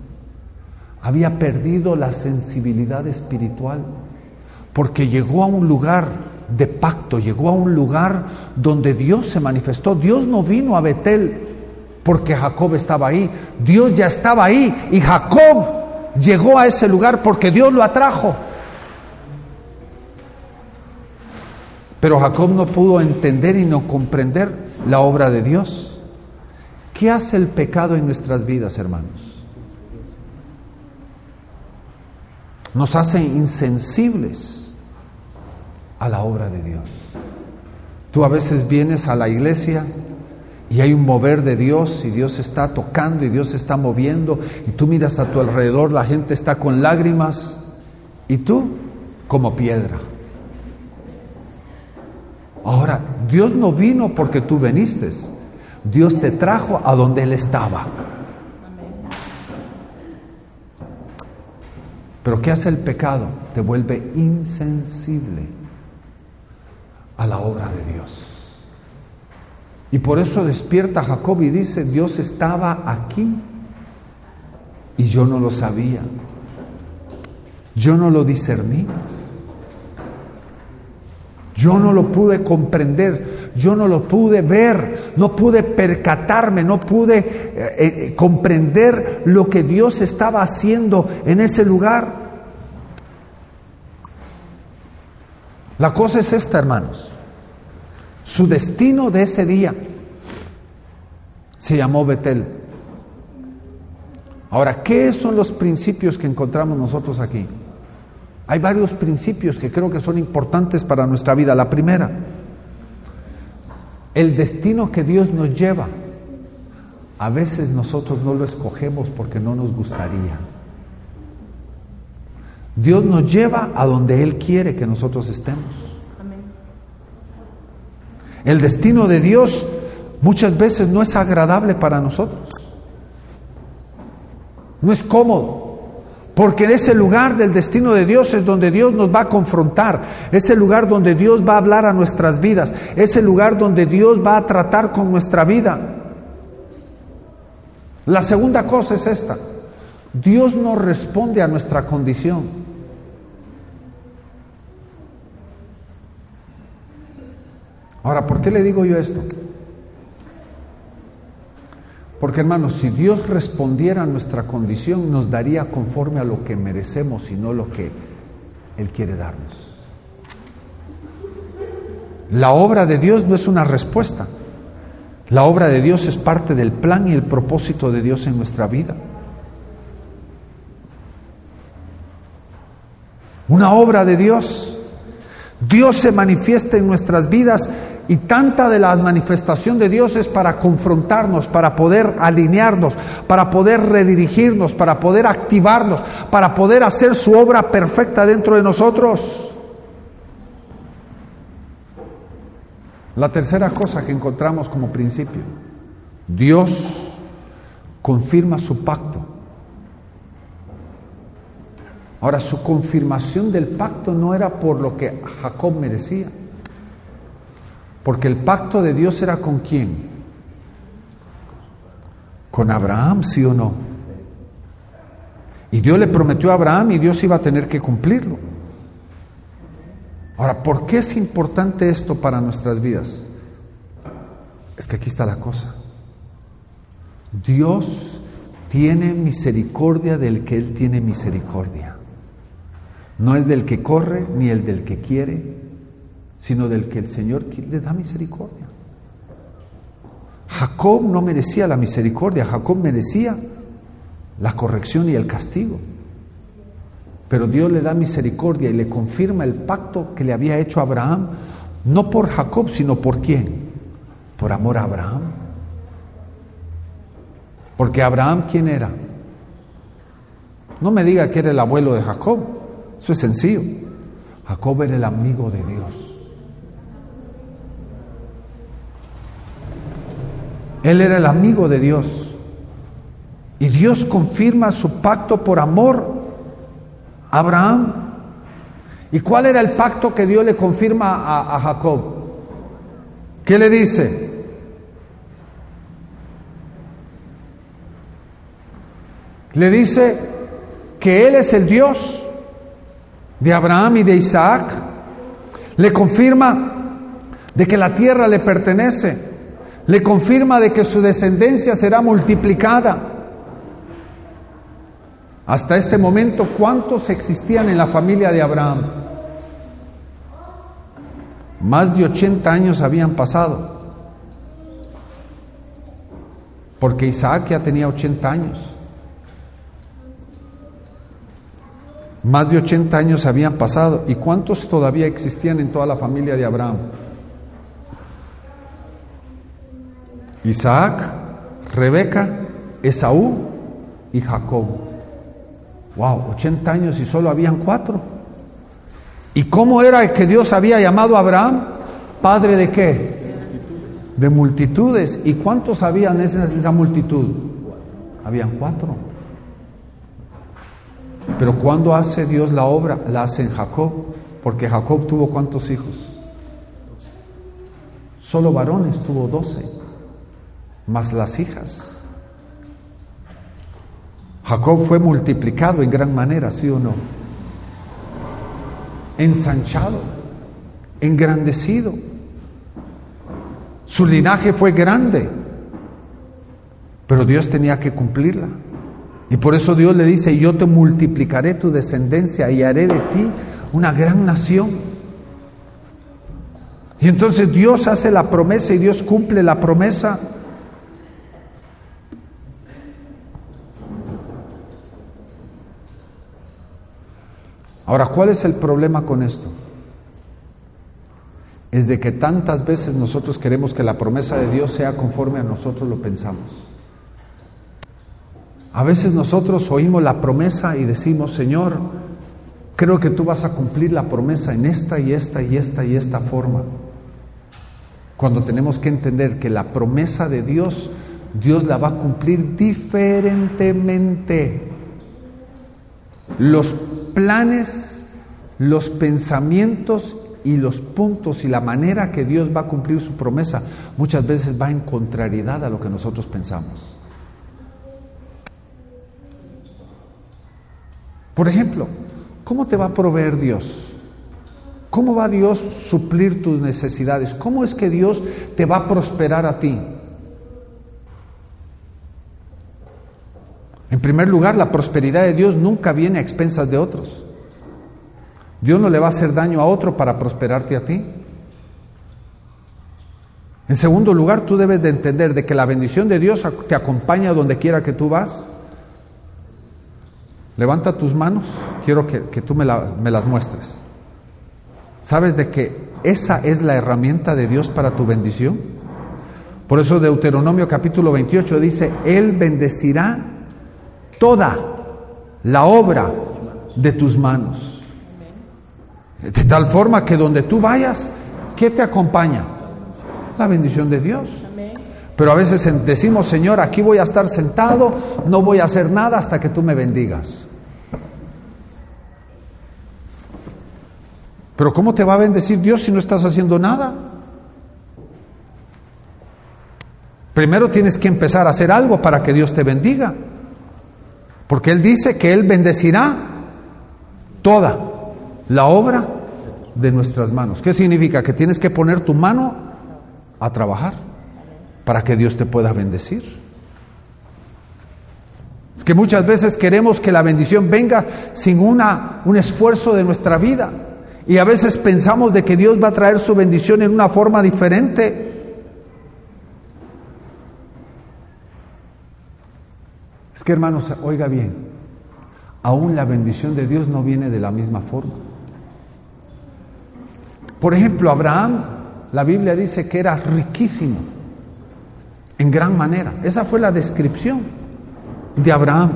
había perdido la sensibilidad espiritual porque llegó a un lugar de pacto, llegó a un lugar donde Dios se manifestó. Dios no vino a Betel porque Jacob estaba ahí, Dios ya estaba ahí y Jacob llegó a ese lugar porque Dios lo atrajo. Pero Jacob no pudo entender y no comprender la obra de Dios. ¿Qué hace el pecado en nuestras vidas, hermanos? Nos hace insensibles a la obra de Dios. Tú a veces vienes a la iglesia y hay un mover de Dios y Dios está tocando y Dios está moviendo y tú miras a tu alrededor, la gente está con lágrimas y tú como piedra. Ahora, Dios no vino porque tú viniste, Dios te trajo a donde Él estaba. Pero ¿qué hace el pecado? Te vuelve insensible a la obra de Dios. Y por eso despierta Jacob y dice, Dios estaba aquí y yo no lo sabía. Yo no lo discerní. Yo no lo pude comprender, yo no lo pude ver, no pude percatarme, no pude eh, eh, comprender lo que Dios estaba haciendo en ese lugar. La cosa es esta, hermanos. Su destino de ese día se llamó Betel. Ahora, ¿qué son los principios que encontramos nosotros aquí? Hay varios principios que creo que son importantes para nuestra vida. La primera, el destino que Dios nos lleva, a veces nosotros no lo escogemos porque no nos gustaría. Dios nos lleva a donde Él quiere que nosotros estemos. El destino de Dios muchas veces no es agradable para nosotros. No es cómodo. Porque en ese lugar del destino de Dios es donde Dios nos va a confrontar, es el lugar donde Dios va a hablar a nuestras vidas, es el lugar donde Dios va a tratar con nuestra vida. La segunda cosa es esta, Dios no responde a nuestra condición. Ahora, ¿por qué le digo yo esto? Porque hermanos, si Dios respondiera a nuestra condición, nos daría conforme a lo que merecemos y no lo que Él quiere darnos. La obra de Dios no es una respuesta. La obra de Dios es parte del plan y el propósito de Dios en nuestra vida. Una obra de Dios. Dios se manifiesta en nuestras vidas y tanta de la manifestación de Dios es para confrontarnos, para poder alinearnos, para poder redirigirnos, para poder activarnos, para poder hacer su obra perfecta dentro de nosotros. La tercera cosa que encontramos como principio, Dios confirma su pacto. Ahora, su confirmación del pacto no era por lo que Jacob merecía. Porque el pacto de Dios era con quién? Con Abraham, sí o no. Y Dios le prometió a Abraham y Dios iba a tener que cumplirlo. Ahora, ¿por qué es importante esto para nuestras vidas? Es que aquí está la cosa. Dios tiene misericordia del que Él tiene misericordia. No es del que corre ni el del que quiere, sino del que el Señor le da misericordia. Jacob no merecía la misericordia, Jacob merecía la corrección y el castigo. Pero Dios le da misericordia y le confirma el pacto que le había hecho a Abraham, no por Jacob, sino por quién? Por amor a Abraham. Porque Abraham, ¿quién era? No me diga que era el abuelo de Jacob, eso es sencillo. Jacob era el amigo de Dios. Él era el amigo de Dios. Y Dios confirma su pacto por amor a Abraham. ¿Y cuál era el pacto que Dios le confirma a, Jacob? ¿Qué le dice? Le dice que Él es el Dios de Abraham y de Isaac. Le confirma de que la tierra le pertenece. Le confirma de que su descendencia será multiplicada. Hasta este momento, ¿cuántos existían en la familia de Abraham? Más de 80 años habían pasado. Porque Isaac ya tenía 80 años. Más de 80 años habían pasado. ¿Y cuántos todavía existían en toda la familia de Abraham? Isaac, Rebeca, Esaú y Jacob. Wow, 80 años y solo habían cuatro. ¿Y cómo era que Dios había llamado a Abraham? Padre de qué? De multitudes. ¿Y cuántos habían esa, esa multitud? Habían cuatro. Pero cuando hace Dios la obra, la hace en Jacob, porque Jacob tuvo cuántos hijos? Solo varones tuvo doce, más las hijas. Jacob fue multiplicado en gran manera, ¿sí o no? Ensanchado, engrandecido. Su linaje fue grande, pero Dios tenía que cumplirla. Y por eso Dios le dice, yo te multiplicaré tu descendencia y haré de ti una gran nación. Y entonces Dios hace la promesa y Dios cumple la promesa. Ahora, ¿cuál es el problema con esto? Es de que tantas veces nosotros queremos que la promesa de Dios sea conforme a nosotros lo pensamos. A veces nosotros oímos la promesa y decimos, Señor, creo que tú vas a cumplir la promesa en esta y esta y esta y esta forma. Cuando tenemos que entender que la promesa de Dios, Dios la va a cumplir diferentemente. Los planes, los pensamientos y los puntos y la manera que Dios va a cumplir su promesa muchas veces va en contrariedad a lo que nosotros pensamos. Por ejemplo, ¿cómo te va a proveer Dios? ¿Cómo va Dios suplir tus necesidades? ¿Cómo es que Dios te va a prosperar a ti? En primer lugar, la prosperidad de Dios nunca viene a expensas de otros. Dios no le va a hacer daño a otro para prosperarte a ti. En segundo lugar, tú debes de entender de que la bendición de Dios te acompaña donde quiera que tú vas. Levanta tus manos, quiero que, tú me, me las muestres. ¿Sabes de que esa es la herramienta de Dios para tu bendición? Por eso Deuteronomio capítulo 28 dice, Él bendecirá toda la obra de tus manos. De tal forma que donde tú vayas, ¿qué te acompaña? La bendición de Dios. Pero a veces decimos, Señor, aquí voy a estar sentado, no voy a hacer nada hasta que tú me bendigas. Pero ¿cómo te va a bendecir Dios si no estás haciendo nada? Primero tienes que empezar a hacer algo para que Dios te bendiga. Porque Él dice que Él bendecirá toda la obra de nuestras manos. ¿Qué significa? Que tienes que poner tu mano a trabajar para que Dios te pueda bendecir. Es que muchas veces queremos que la bendición venga sin una, un esfuerzo de nuestra vida. Y a veces pensamos de que Dios va a traer su bendición en una forma diferente. Que hermanos, oiga bien, aún la bendición de Dios no viene de la misma forma. Por ejemplo, Abraham, la Biblia dice que era riquísimo en gran manera. Esa fue la descripción de Abraham.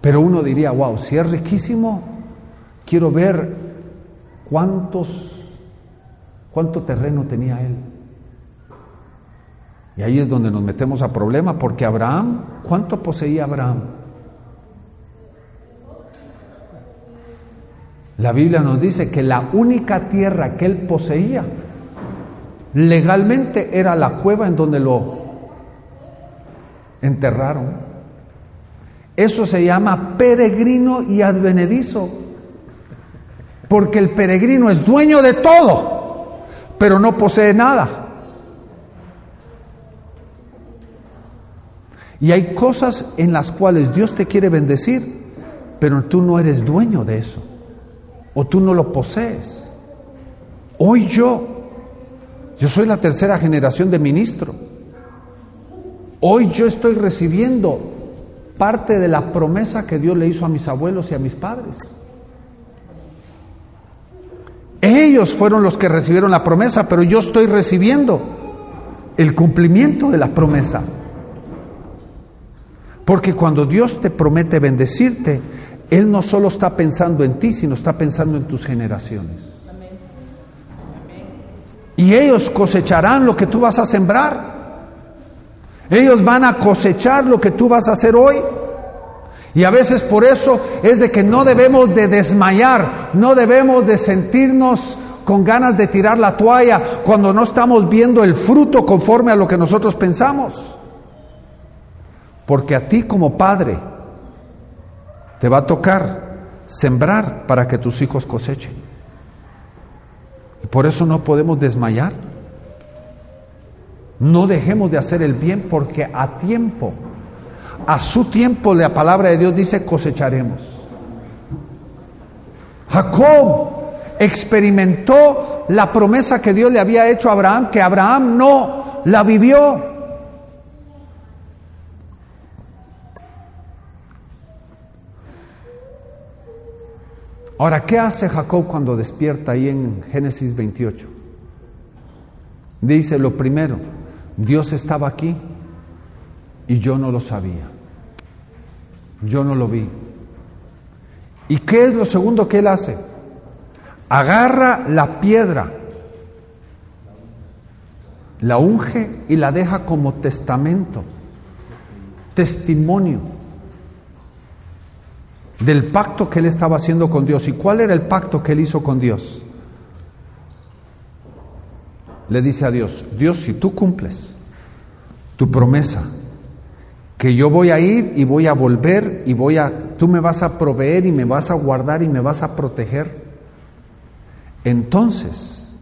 Pero uno diría, wow, si es riquísimo, quiero ver cuántos, cuánto terreno tenía él. Y ahí es donde nos metemos a problema, porque Abraham, ¿cuánto poseía Abraham? La Biblia nos dice que la única tierra que él poseía legalmente era la cueva en donde lo enterraron. Eso se llama peregrino y advenedizo. Porque el peregrino es dueño de todo, pero no posee nada. Y hay cosas en las cuales Dios te quiere bendecir, pero tú no eres dueño de eso. O tú no lo posees. Hoy yo, yo soy la tercera generación de ministro. Hoy yo estoy recibiendo parte de la promesa que Dios le hizo a mis abuelos y a mis padres. Ellos fueron los que recibieron la promesa, pero yo estoy recibiendo el cumplimiento de la promesa. Porque cuando Dios te promete bendecirte, Él no solo está pensando en ti, sino está pensando en tus generaciones. Y ellos cosecharán lo que tú vas a sembrar. Ellos van a cosechar lo que tú vas a hacer hoy. Y a veces por eso es de que no debemos de desmayar, no debemos de sentirnos con ganas de tirar la toalla cuando no estamos viendo el fruto conforme a lo que nosotros pensamos. Porque a ti como padre te va a tocar sembrar para que tus hijos cosechen. Y por eso no podemos desmayar. No dejemos de hacer el bien porque a tiempo, a su tiempo la palabra de Dios dice cosecharemos. Jacob experimentó la promesa que Dios le había hecho a Abraham, que Abraham no la vivió. Ahora, ¿qué hace Jacob cuando despierta ahí en Génesis 28? Dice lo primero, Dios estaba aquí y yo no lo sabía. Yo no lo vi. ¿Y qué es lo segundo que él hace? Agarra la piedra, la unge y la deja como testamento, testimonio del pacto que él estaba haciendo con Dios. ¿Y cuál era el pacto que él hizo con Dios? le dice a Dios, Dios, si tú cumples tu promesa, que yo voy a ir y voy a volver y voy a, tú me vas a proveer y me vas a guardar y me vas a proteger, entonces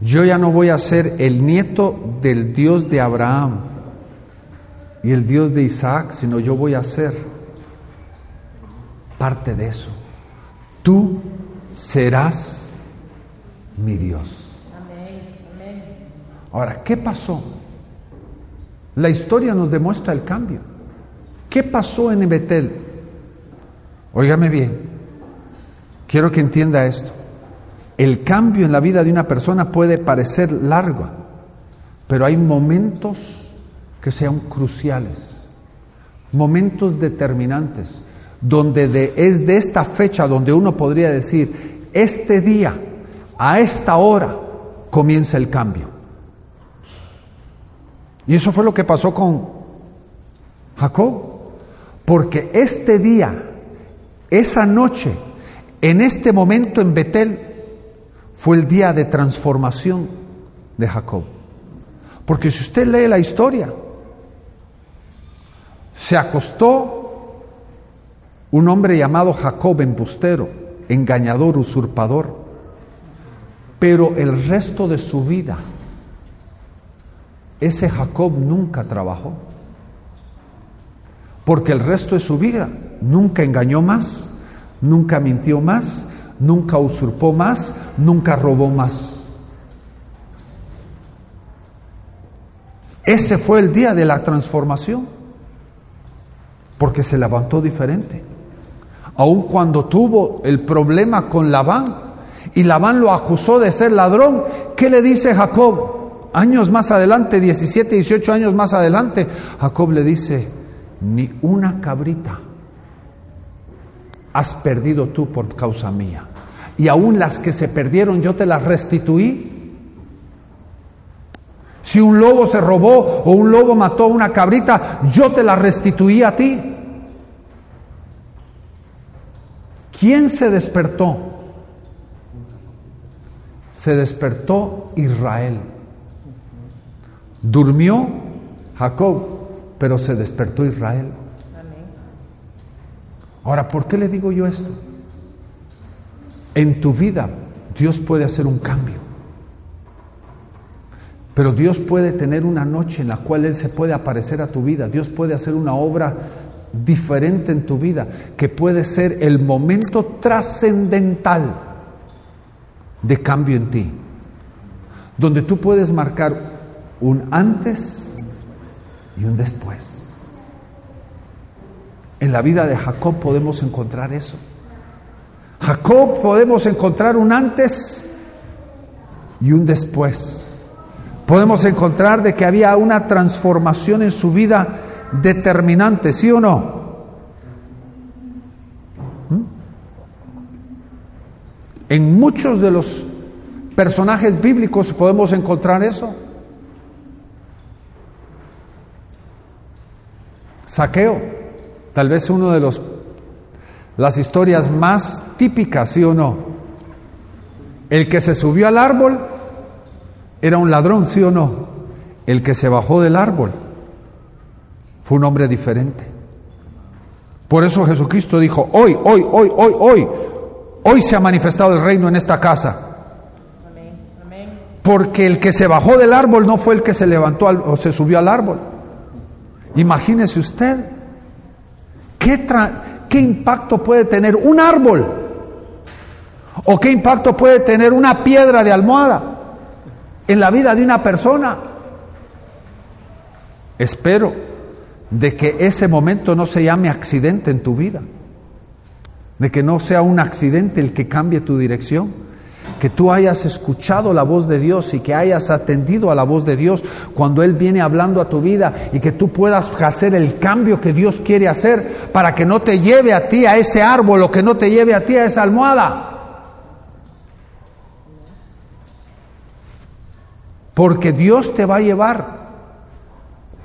yo ya no voy a ser el nieto del Dios de Abraham y el Dios de Isaac, sino yo voy a ser parte de eso. Tú serás mi Dios. Ahora, ¿qué pasó? La historia nos demuestra el cambio. ¿Qué pasó en Betel? Óigame bien, quiero que entienda esto. El cambio en la vida de una persona puede parecer largo, pero hay momentos que sean cruciales, momentos determinantes, donde es de esta fecha donde uno podría decir, este día, a esta hora, comienza el cambio. Y eso fue lo que pasó con Jacob. Porque este día, esa noche, en este momento en Betel, fue el día de transformación de Jacob. Porque si usted lee la historia, se acostó un hombre llamado Jacob embustero, engañador, usurpador, pero el resto de su vida, ese Jacob nunca trabajó, porque el resto de su vida nunca engañó más, nunca mintió más, nunca usurpó más, nunca robó más. Ese fue el día de la transformación, porque se levantó diferente. Aun cuando tuvo el problema con Labán y Labán lo acusó de ser ladrón, ¿qué le dice Jacob? Años más adelante, 17, 18 años más adelante, Jacob le dice, ni una cabrita has perdido tú por causa mía. Y aún las que se perdieron yo te las restituí. Si un lobo se robó o un lobo mató a una cabrita, yo te la restituí a ti. ¿Quién se despertó? Se despertó Israel. Durmió Jacob, pero se despertó Israel. Ahora, ¿por qué le digo yo esto? En tu vida Dios puede hacer un cambio. Pero Dios puede tener una noche en la cual Él se puede aparecer a tu vida. Dios puede hacer una obra diferente en tu vida, que puede ser el momento trascendental de cambio en ti, donde tú puedes marcar un antes y un después. En la vida de Jacob podemos encontrar eso. Jacob podemos encontrar un antes y un después. Podemos encontrar de que había una transformación en su vida determinante, ¿sí o no? ¿Mm? En muchos de los personajes bíblicos podemos encontrar eso. Saqueo, tal vez uno de los las historias más típicas, ¿sí o no? El que se subió al árbol era un ladrón, ¿sí o no? El que se bajó del árbol fue un hombre diferente. Por eso Jesucristo dijo, hoy, hoy, hoy, hoy, hoy, hoy se ha manifestado el reino en esta casa. Porque el que se bajó del árbol no fue el que se levantó o se subió al árbol. Imagínese usted, ¿qué, ¿qué impacto puede tener un árbol? ¿O qué impacto puede tener una piedra de almohada en la vida de una persona? Espero de que ese momento no se llame accidente en tu vida, de que no sea un accidente el que cambie tu dirección, que tú hayas escuchado la voz de Dios y que hayas atendido a la voz de Dios cuando Él viene hablando a tu vida y que tú puedas hacer el cambio que Dios quiere hacer para que no te lleve a ti a ese árbol o que no te lleve a ti a esa almohada. Porque Dios te va a llevar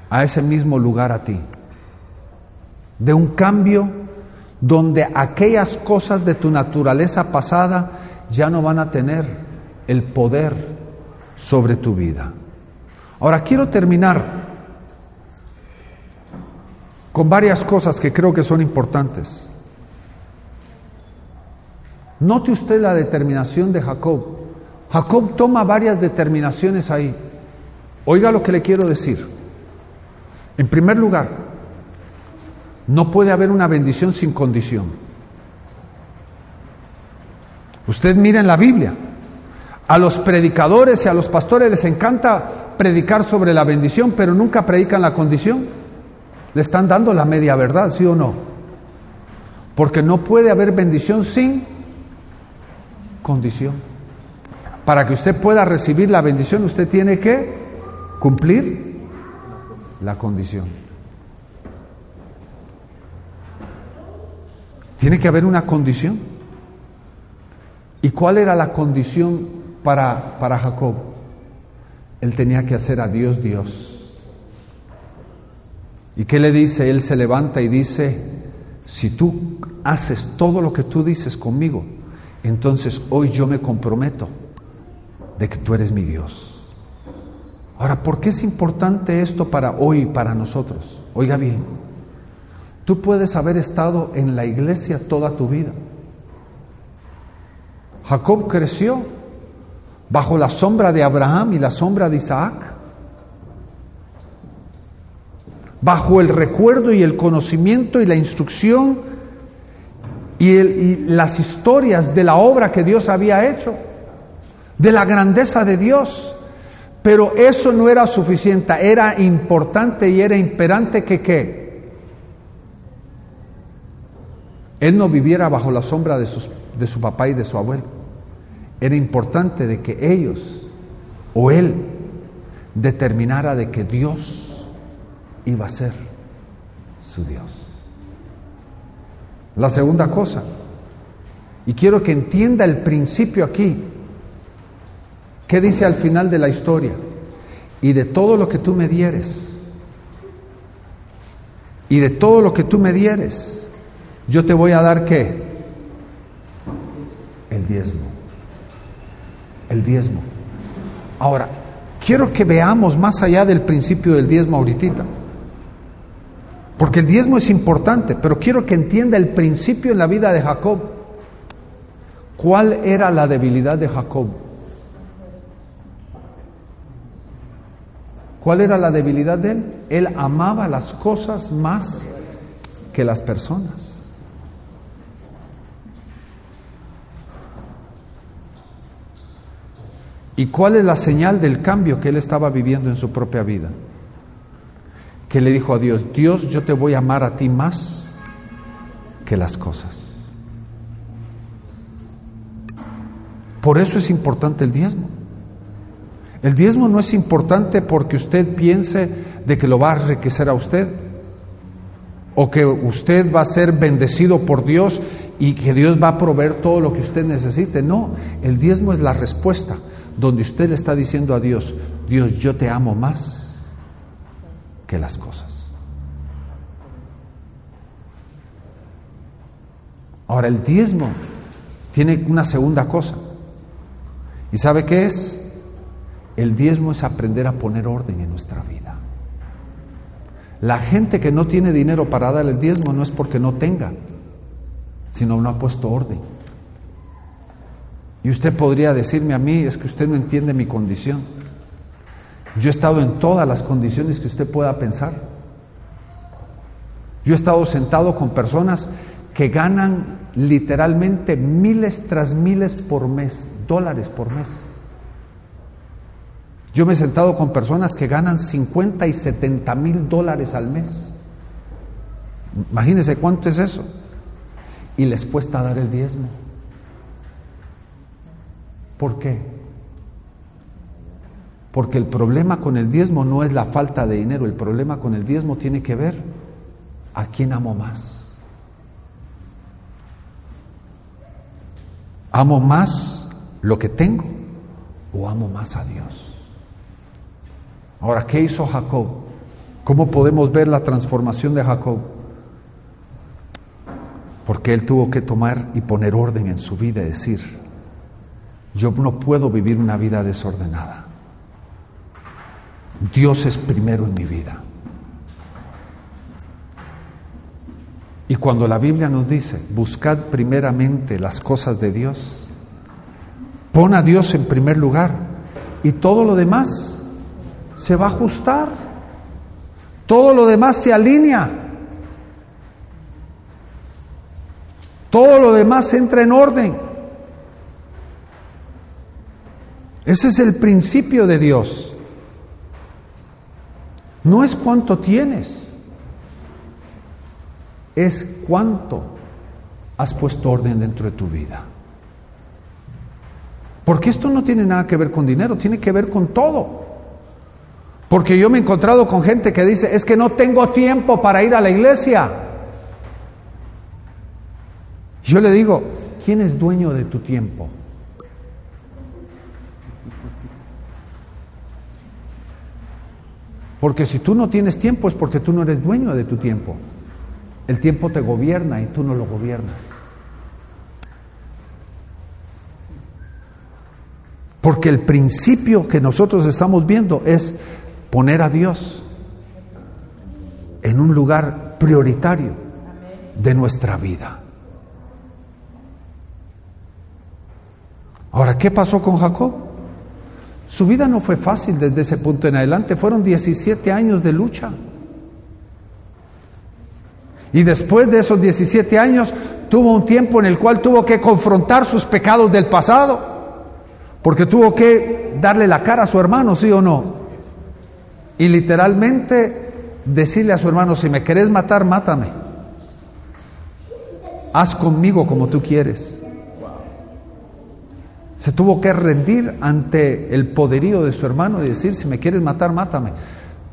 a ese mismo lugar a ti. De un cambio donde aquellas cosas de tu naturaleza pasada ya no van a tener el poder sobre tu vida. Ahora quiero terminar con varias cosas que creo que son importantes. Note usted la determinación de Jacob. Jacob toma varias determinaciones ahí. Oiga lo que le quiero decir. En primer lugar, no puede haber una bendición sin condición. Usted mira en la Biblia, a los predicadores y a los pastores les encanta predicar sobre la bendición, pero nunca predican la condición. Le están dando la media verdad, ¿sí o no? Porque no puede haber bendición sin condición. Para que usted pueda recibir la bendición, usted tiene que cumplir la condición. Tiene que haber una condición. ¿Y cuál era la condición para, para Jacob? Él tenía que hacer a Dios Dios. ¿Y qué le dice? Él se levanta y dice, si tú haces todo lo que tú dices conmigo, entonces hoy yo me comprometo de que tú eres mi Dios. Ahora, ¿por qué es importante esto para hoy, para nosotros? Oiga bien, Tú puedes haber estado en la iglesia toda tu vida. Jacob creció bajo la sombra de Abraham y la sombra de Isaac, bajo el recuerdo y el conocimiento y la instrucción y, las historias de la obra que Dios había hecho, de la grandeza de Dios. Pero eso no era suficiente, era importante y era imperante que qué. Él no viviera bajo la sombra de, de su papá y de su abuelo. Era importante de que ellos o él determinara de que Dios iba a ser su Dios. La segunda cosa, y quiero que entienda el principio aquí, ¿qué dice al final de la historia? Y de todo lo que tú me dieres, y de todo lo que tú me dieres, yo te voy a dar qué? El diezmo el diezmo. Ahora, quiero que veamos más allá del principio del diezmo ahorita. Porque el diezmo es importante, pero quiero que entienda el principio en la vida de Jacob. ¿Cuál era la debilidad de Jacob? ¿Cuál era la debilidad de él? Él amaba las cosas más que las personas. ¿Y cuál es la señal del cambio que él estaba viviendo en su propia vida? Que le dijo a Dios, Dios, yo te voy a amar a ti más que las cosas. Por eso es importante el diezmo. El diezmo no es importante porque usted piense de que lo va a enriquecer a usted o que usted va a ser bendecido por Dios y que Dios va a proveer todo lo que usted necesite. No, el diezmo es la respuesta donde usted está diciendo a Dios, Dios, yo te amo más que las cosas. Ahora, el diezmo tiene una segunda cosa. ¿Y sabe qué es? El diezmo es aprender a poner orden en nuestra vida. La gente que no tiene dinero para dar el diezmo no es porque no tenga, sino no ha puesto orden. Y usted podría decirme a mí, es que usted no entiende mi condición. Yo he estado en todas las condiciones que usted pueda pensar. Yo he estado sentado con personas que ganan literalmente miles tras miles por mes, dólares por mes. Yo me he sentado con personas que ganan 50 y 70 mil dólares al mes. Imagínense cuánto es eso. Y les cuesta dar el diezmo. ¿Por qué? Porque el problema con el diezmo no es la falta de dinero, el problema con el diezmo tiene que ver a quién amo más. ¿Amo más lo que tengo o amo más a Dios? Ahora, ¿qué hizo Jacob? ¿Cómo podemos ver la transformación de Jacob? Porque él tuvo que tomar y poner orden en su vida y decir, yo no puedo vivir una vida desordenada. Dios es primero en mi vida. Y cuando la Biblia nos dice, buscad primeramente las cosas de Dios, pon a Dios en primer lugar y todo lo demás se va a ajustar, todo lo demás se alinea, todo lo demás entra en orden. Ese es el principio de Dios. No es cuánto tienes, es cuánto has puesto orden dentro de tu vida. Porque esto no tiene nada que ver con dinero, tiene que ver con todo. Porque yo me he encontrado con gente que dice, es que no tengo tiempo para ir a la iglesia. Yo le digo, ¿quién es dueño de tu tiempo? Porque si tú no tienes tiempo es porque tú no eres dueño de tu tiempo. El tiempo te gobierna y tú no lo gobiernas. Porque el principio que nosotros estamos viendo es poner a Dios en un lugar prioritario de nuestra vida. Ahora, ¿qué pasó con Jacob? Su vida no fue fácil desde ese punto en adelante, fueron 17 años de lucha. Y después de esos 17 años tuvo un tiempo en el cual tuvo que confrontar sus pecados del pasado, porque tuvo que darle la cara a su hermano, sí o no. Y literalmente decirle a su hermano, si me querés matar, mátame. Haz conmigo como tú quieres. Se tuvo que rendir ante el poderío de su hermano y decir, si me quieres matar, mátame.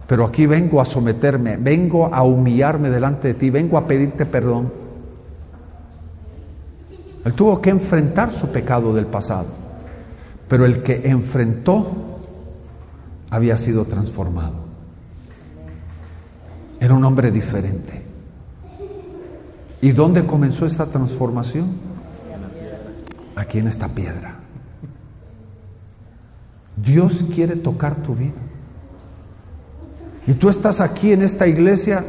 Pero aquí vengo a someterme, vengo a humillarme delante de ti, vengo a pedirte perdón. Él tuvo que enfrentar su pecado del pasado, pero el que enfrentó había sido transformado. Era un hombre diferente. ¿Y dónde comenzó esta transformación? Aquí en esta piedra. Dios quiere tocar tu vida. Y tú estás aquí en esta iglesia,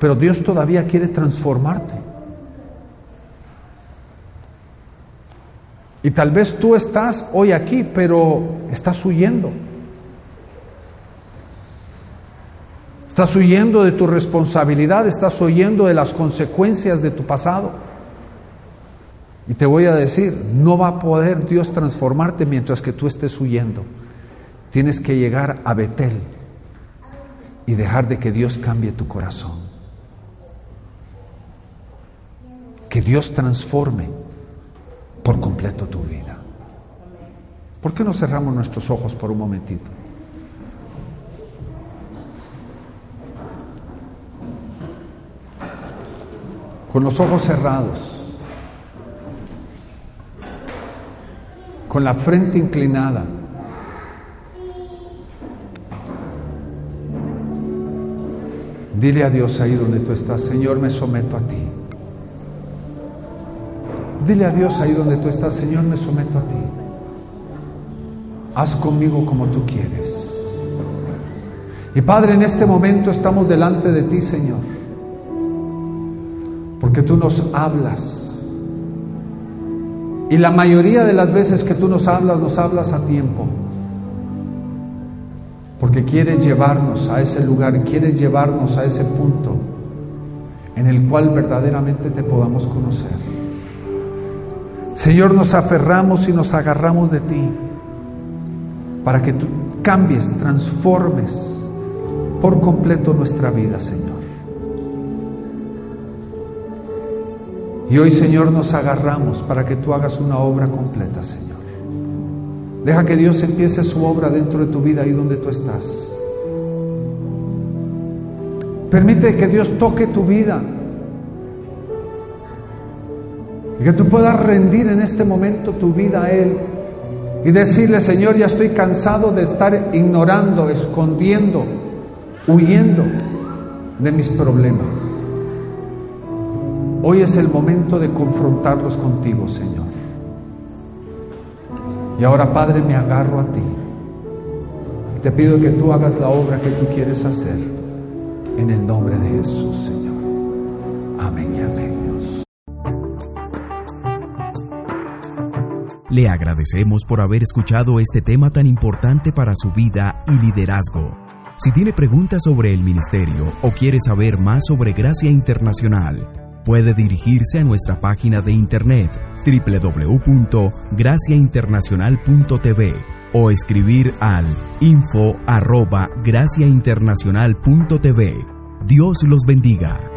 pero Dios todavía quiere transformarte. Y tal vez tú estás hoy aquí, pero estás huyendo. Estás huyendo de tu responsabilidad, estás huyendo de las consecuencias de tu pasado. Y te voy a decir, no va a poder Dios transformarte mientras que tú estés huyendo. Tienes que llegar a Betel y dejar de que Dios cambie tu corazón. Que Dios transforme por completo tu vida. ¿Por qué no cerramos nuestros ojos por un momentito? Con los ojos cerrados, con la frente inclinada. Dile a Dios ahí donde tú estás, Señor, me someto a ti. Dile a Dios ahí donde tú estás, Señor, me someto a ti. Haz conmigo como tú quieres. Y Padre, en este momento estamos delante de ti, Señor. Porque tú nos hablas. Y la mayoría de las veces que tú nos hablas, nos hablas a tiempo porque quieres llevarnos a ese lugar, quieres llevarnos a ese punto en el cual verdaderamente te podamos conocer. Señor, nos aferramos y nos agarramos de ti para que tú cambies, transformes por completo nuestra vida, Señor. Y hoy, Señor, nos agarramos para que tú hagas una obra completa, Señor. Deja que Dios empiece su obra dentro de tu vida ahí donde tú estás. Permite que Dios toque tu vida. Y que tú puedas rendir en este momento tu vida a Él. Y decirle, Señor, ya estoy cansado de estar ignorando, escondiendo, huyendo de mis problemas. Hoy es el momento de confrontarlos contigo, Señor. Y ahora, Padre, me agarro a ti. Te pido que tú hagas la obra que tú quieres hacer. En el nombre de Jesús, Señor. Amén y amén. Le agradecemos por haber escuchado este tema tan importante para su vida y liderazgo. Si tiene preguntas sobre el ministerio o quiere saber más sobre Gracia Internacional, puede dirigirse a nuestra página de internet www.graciainternacional.tv o escribir al info graciainternacional.tv. Dios los bendiga.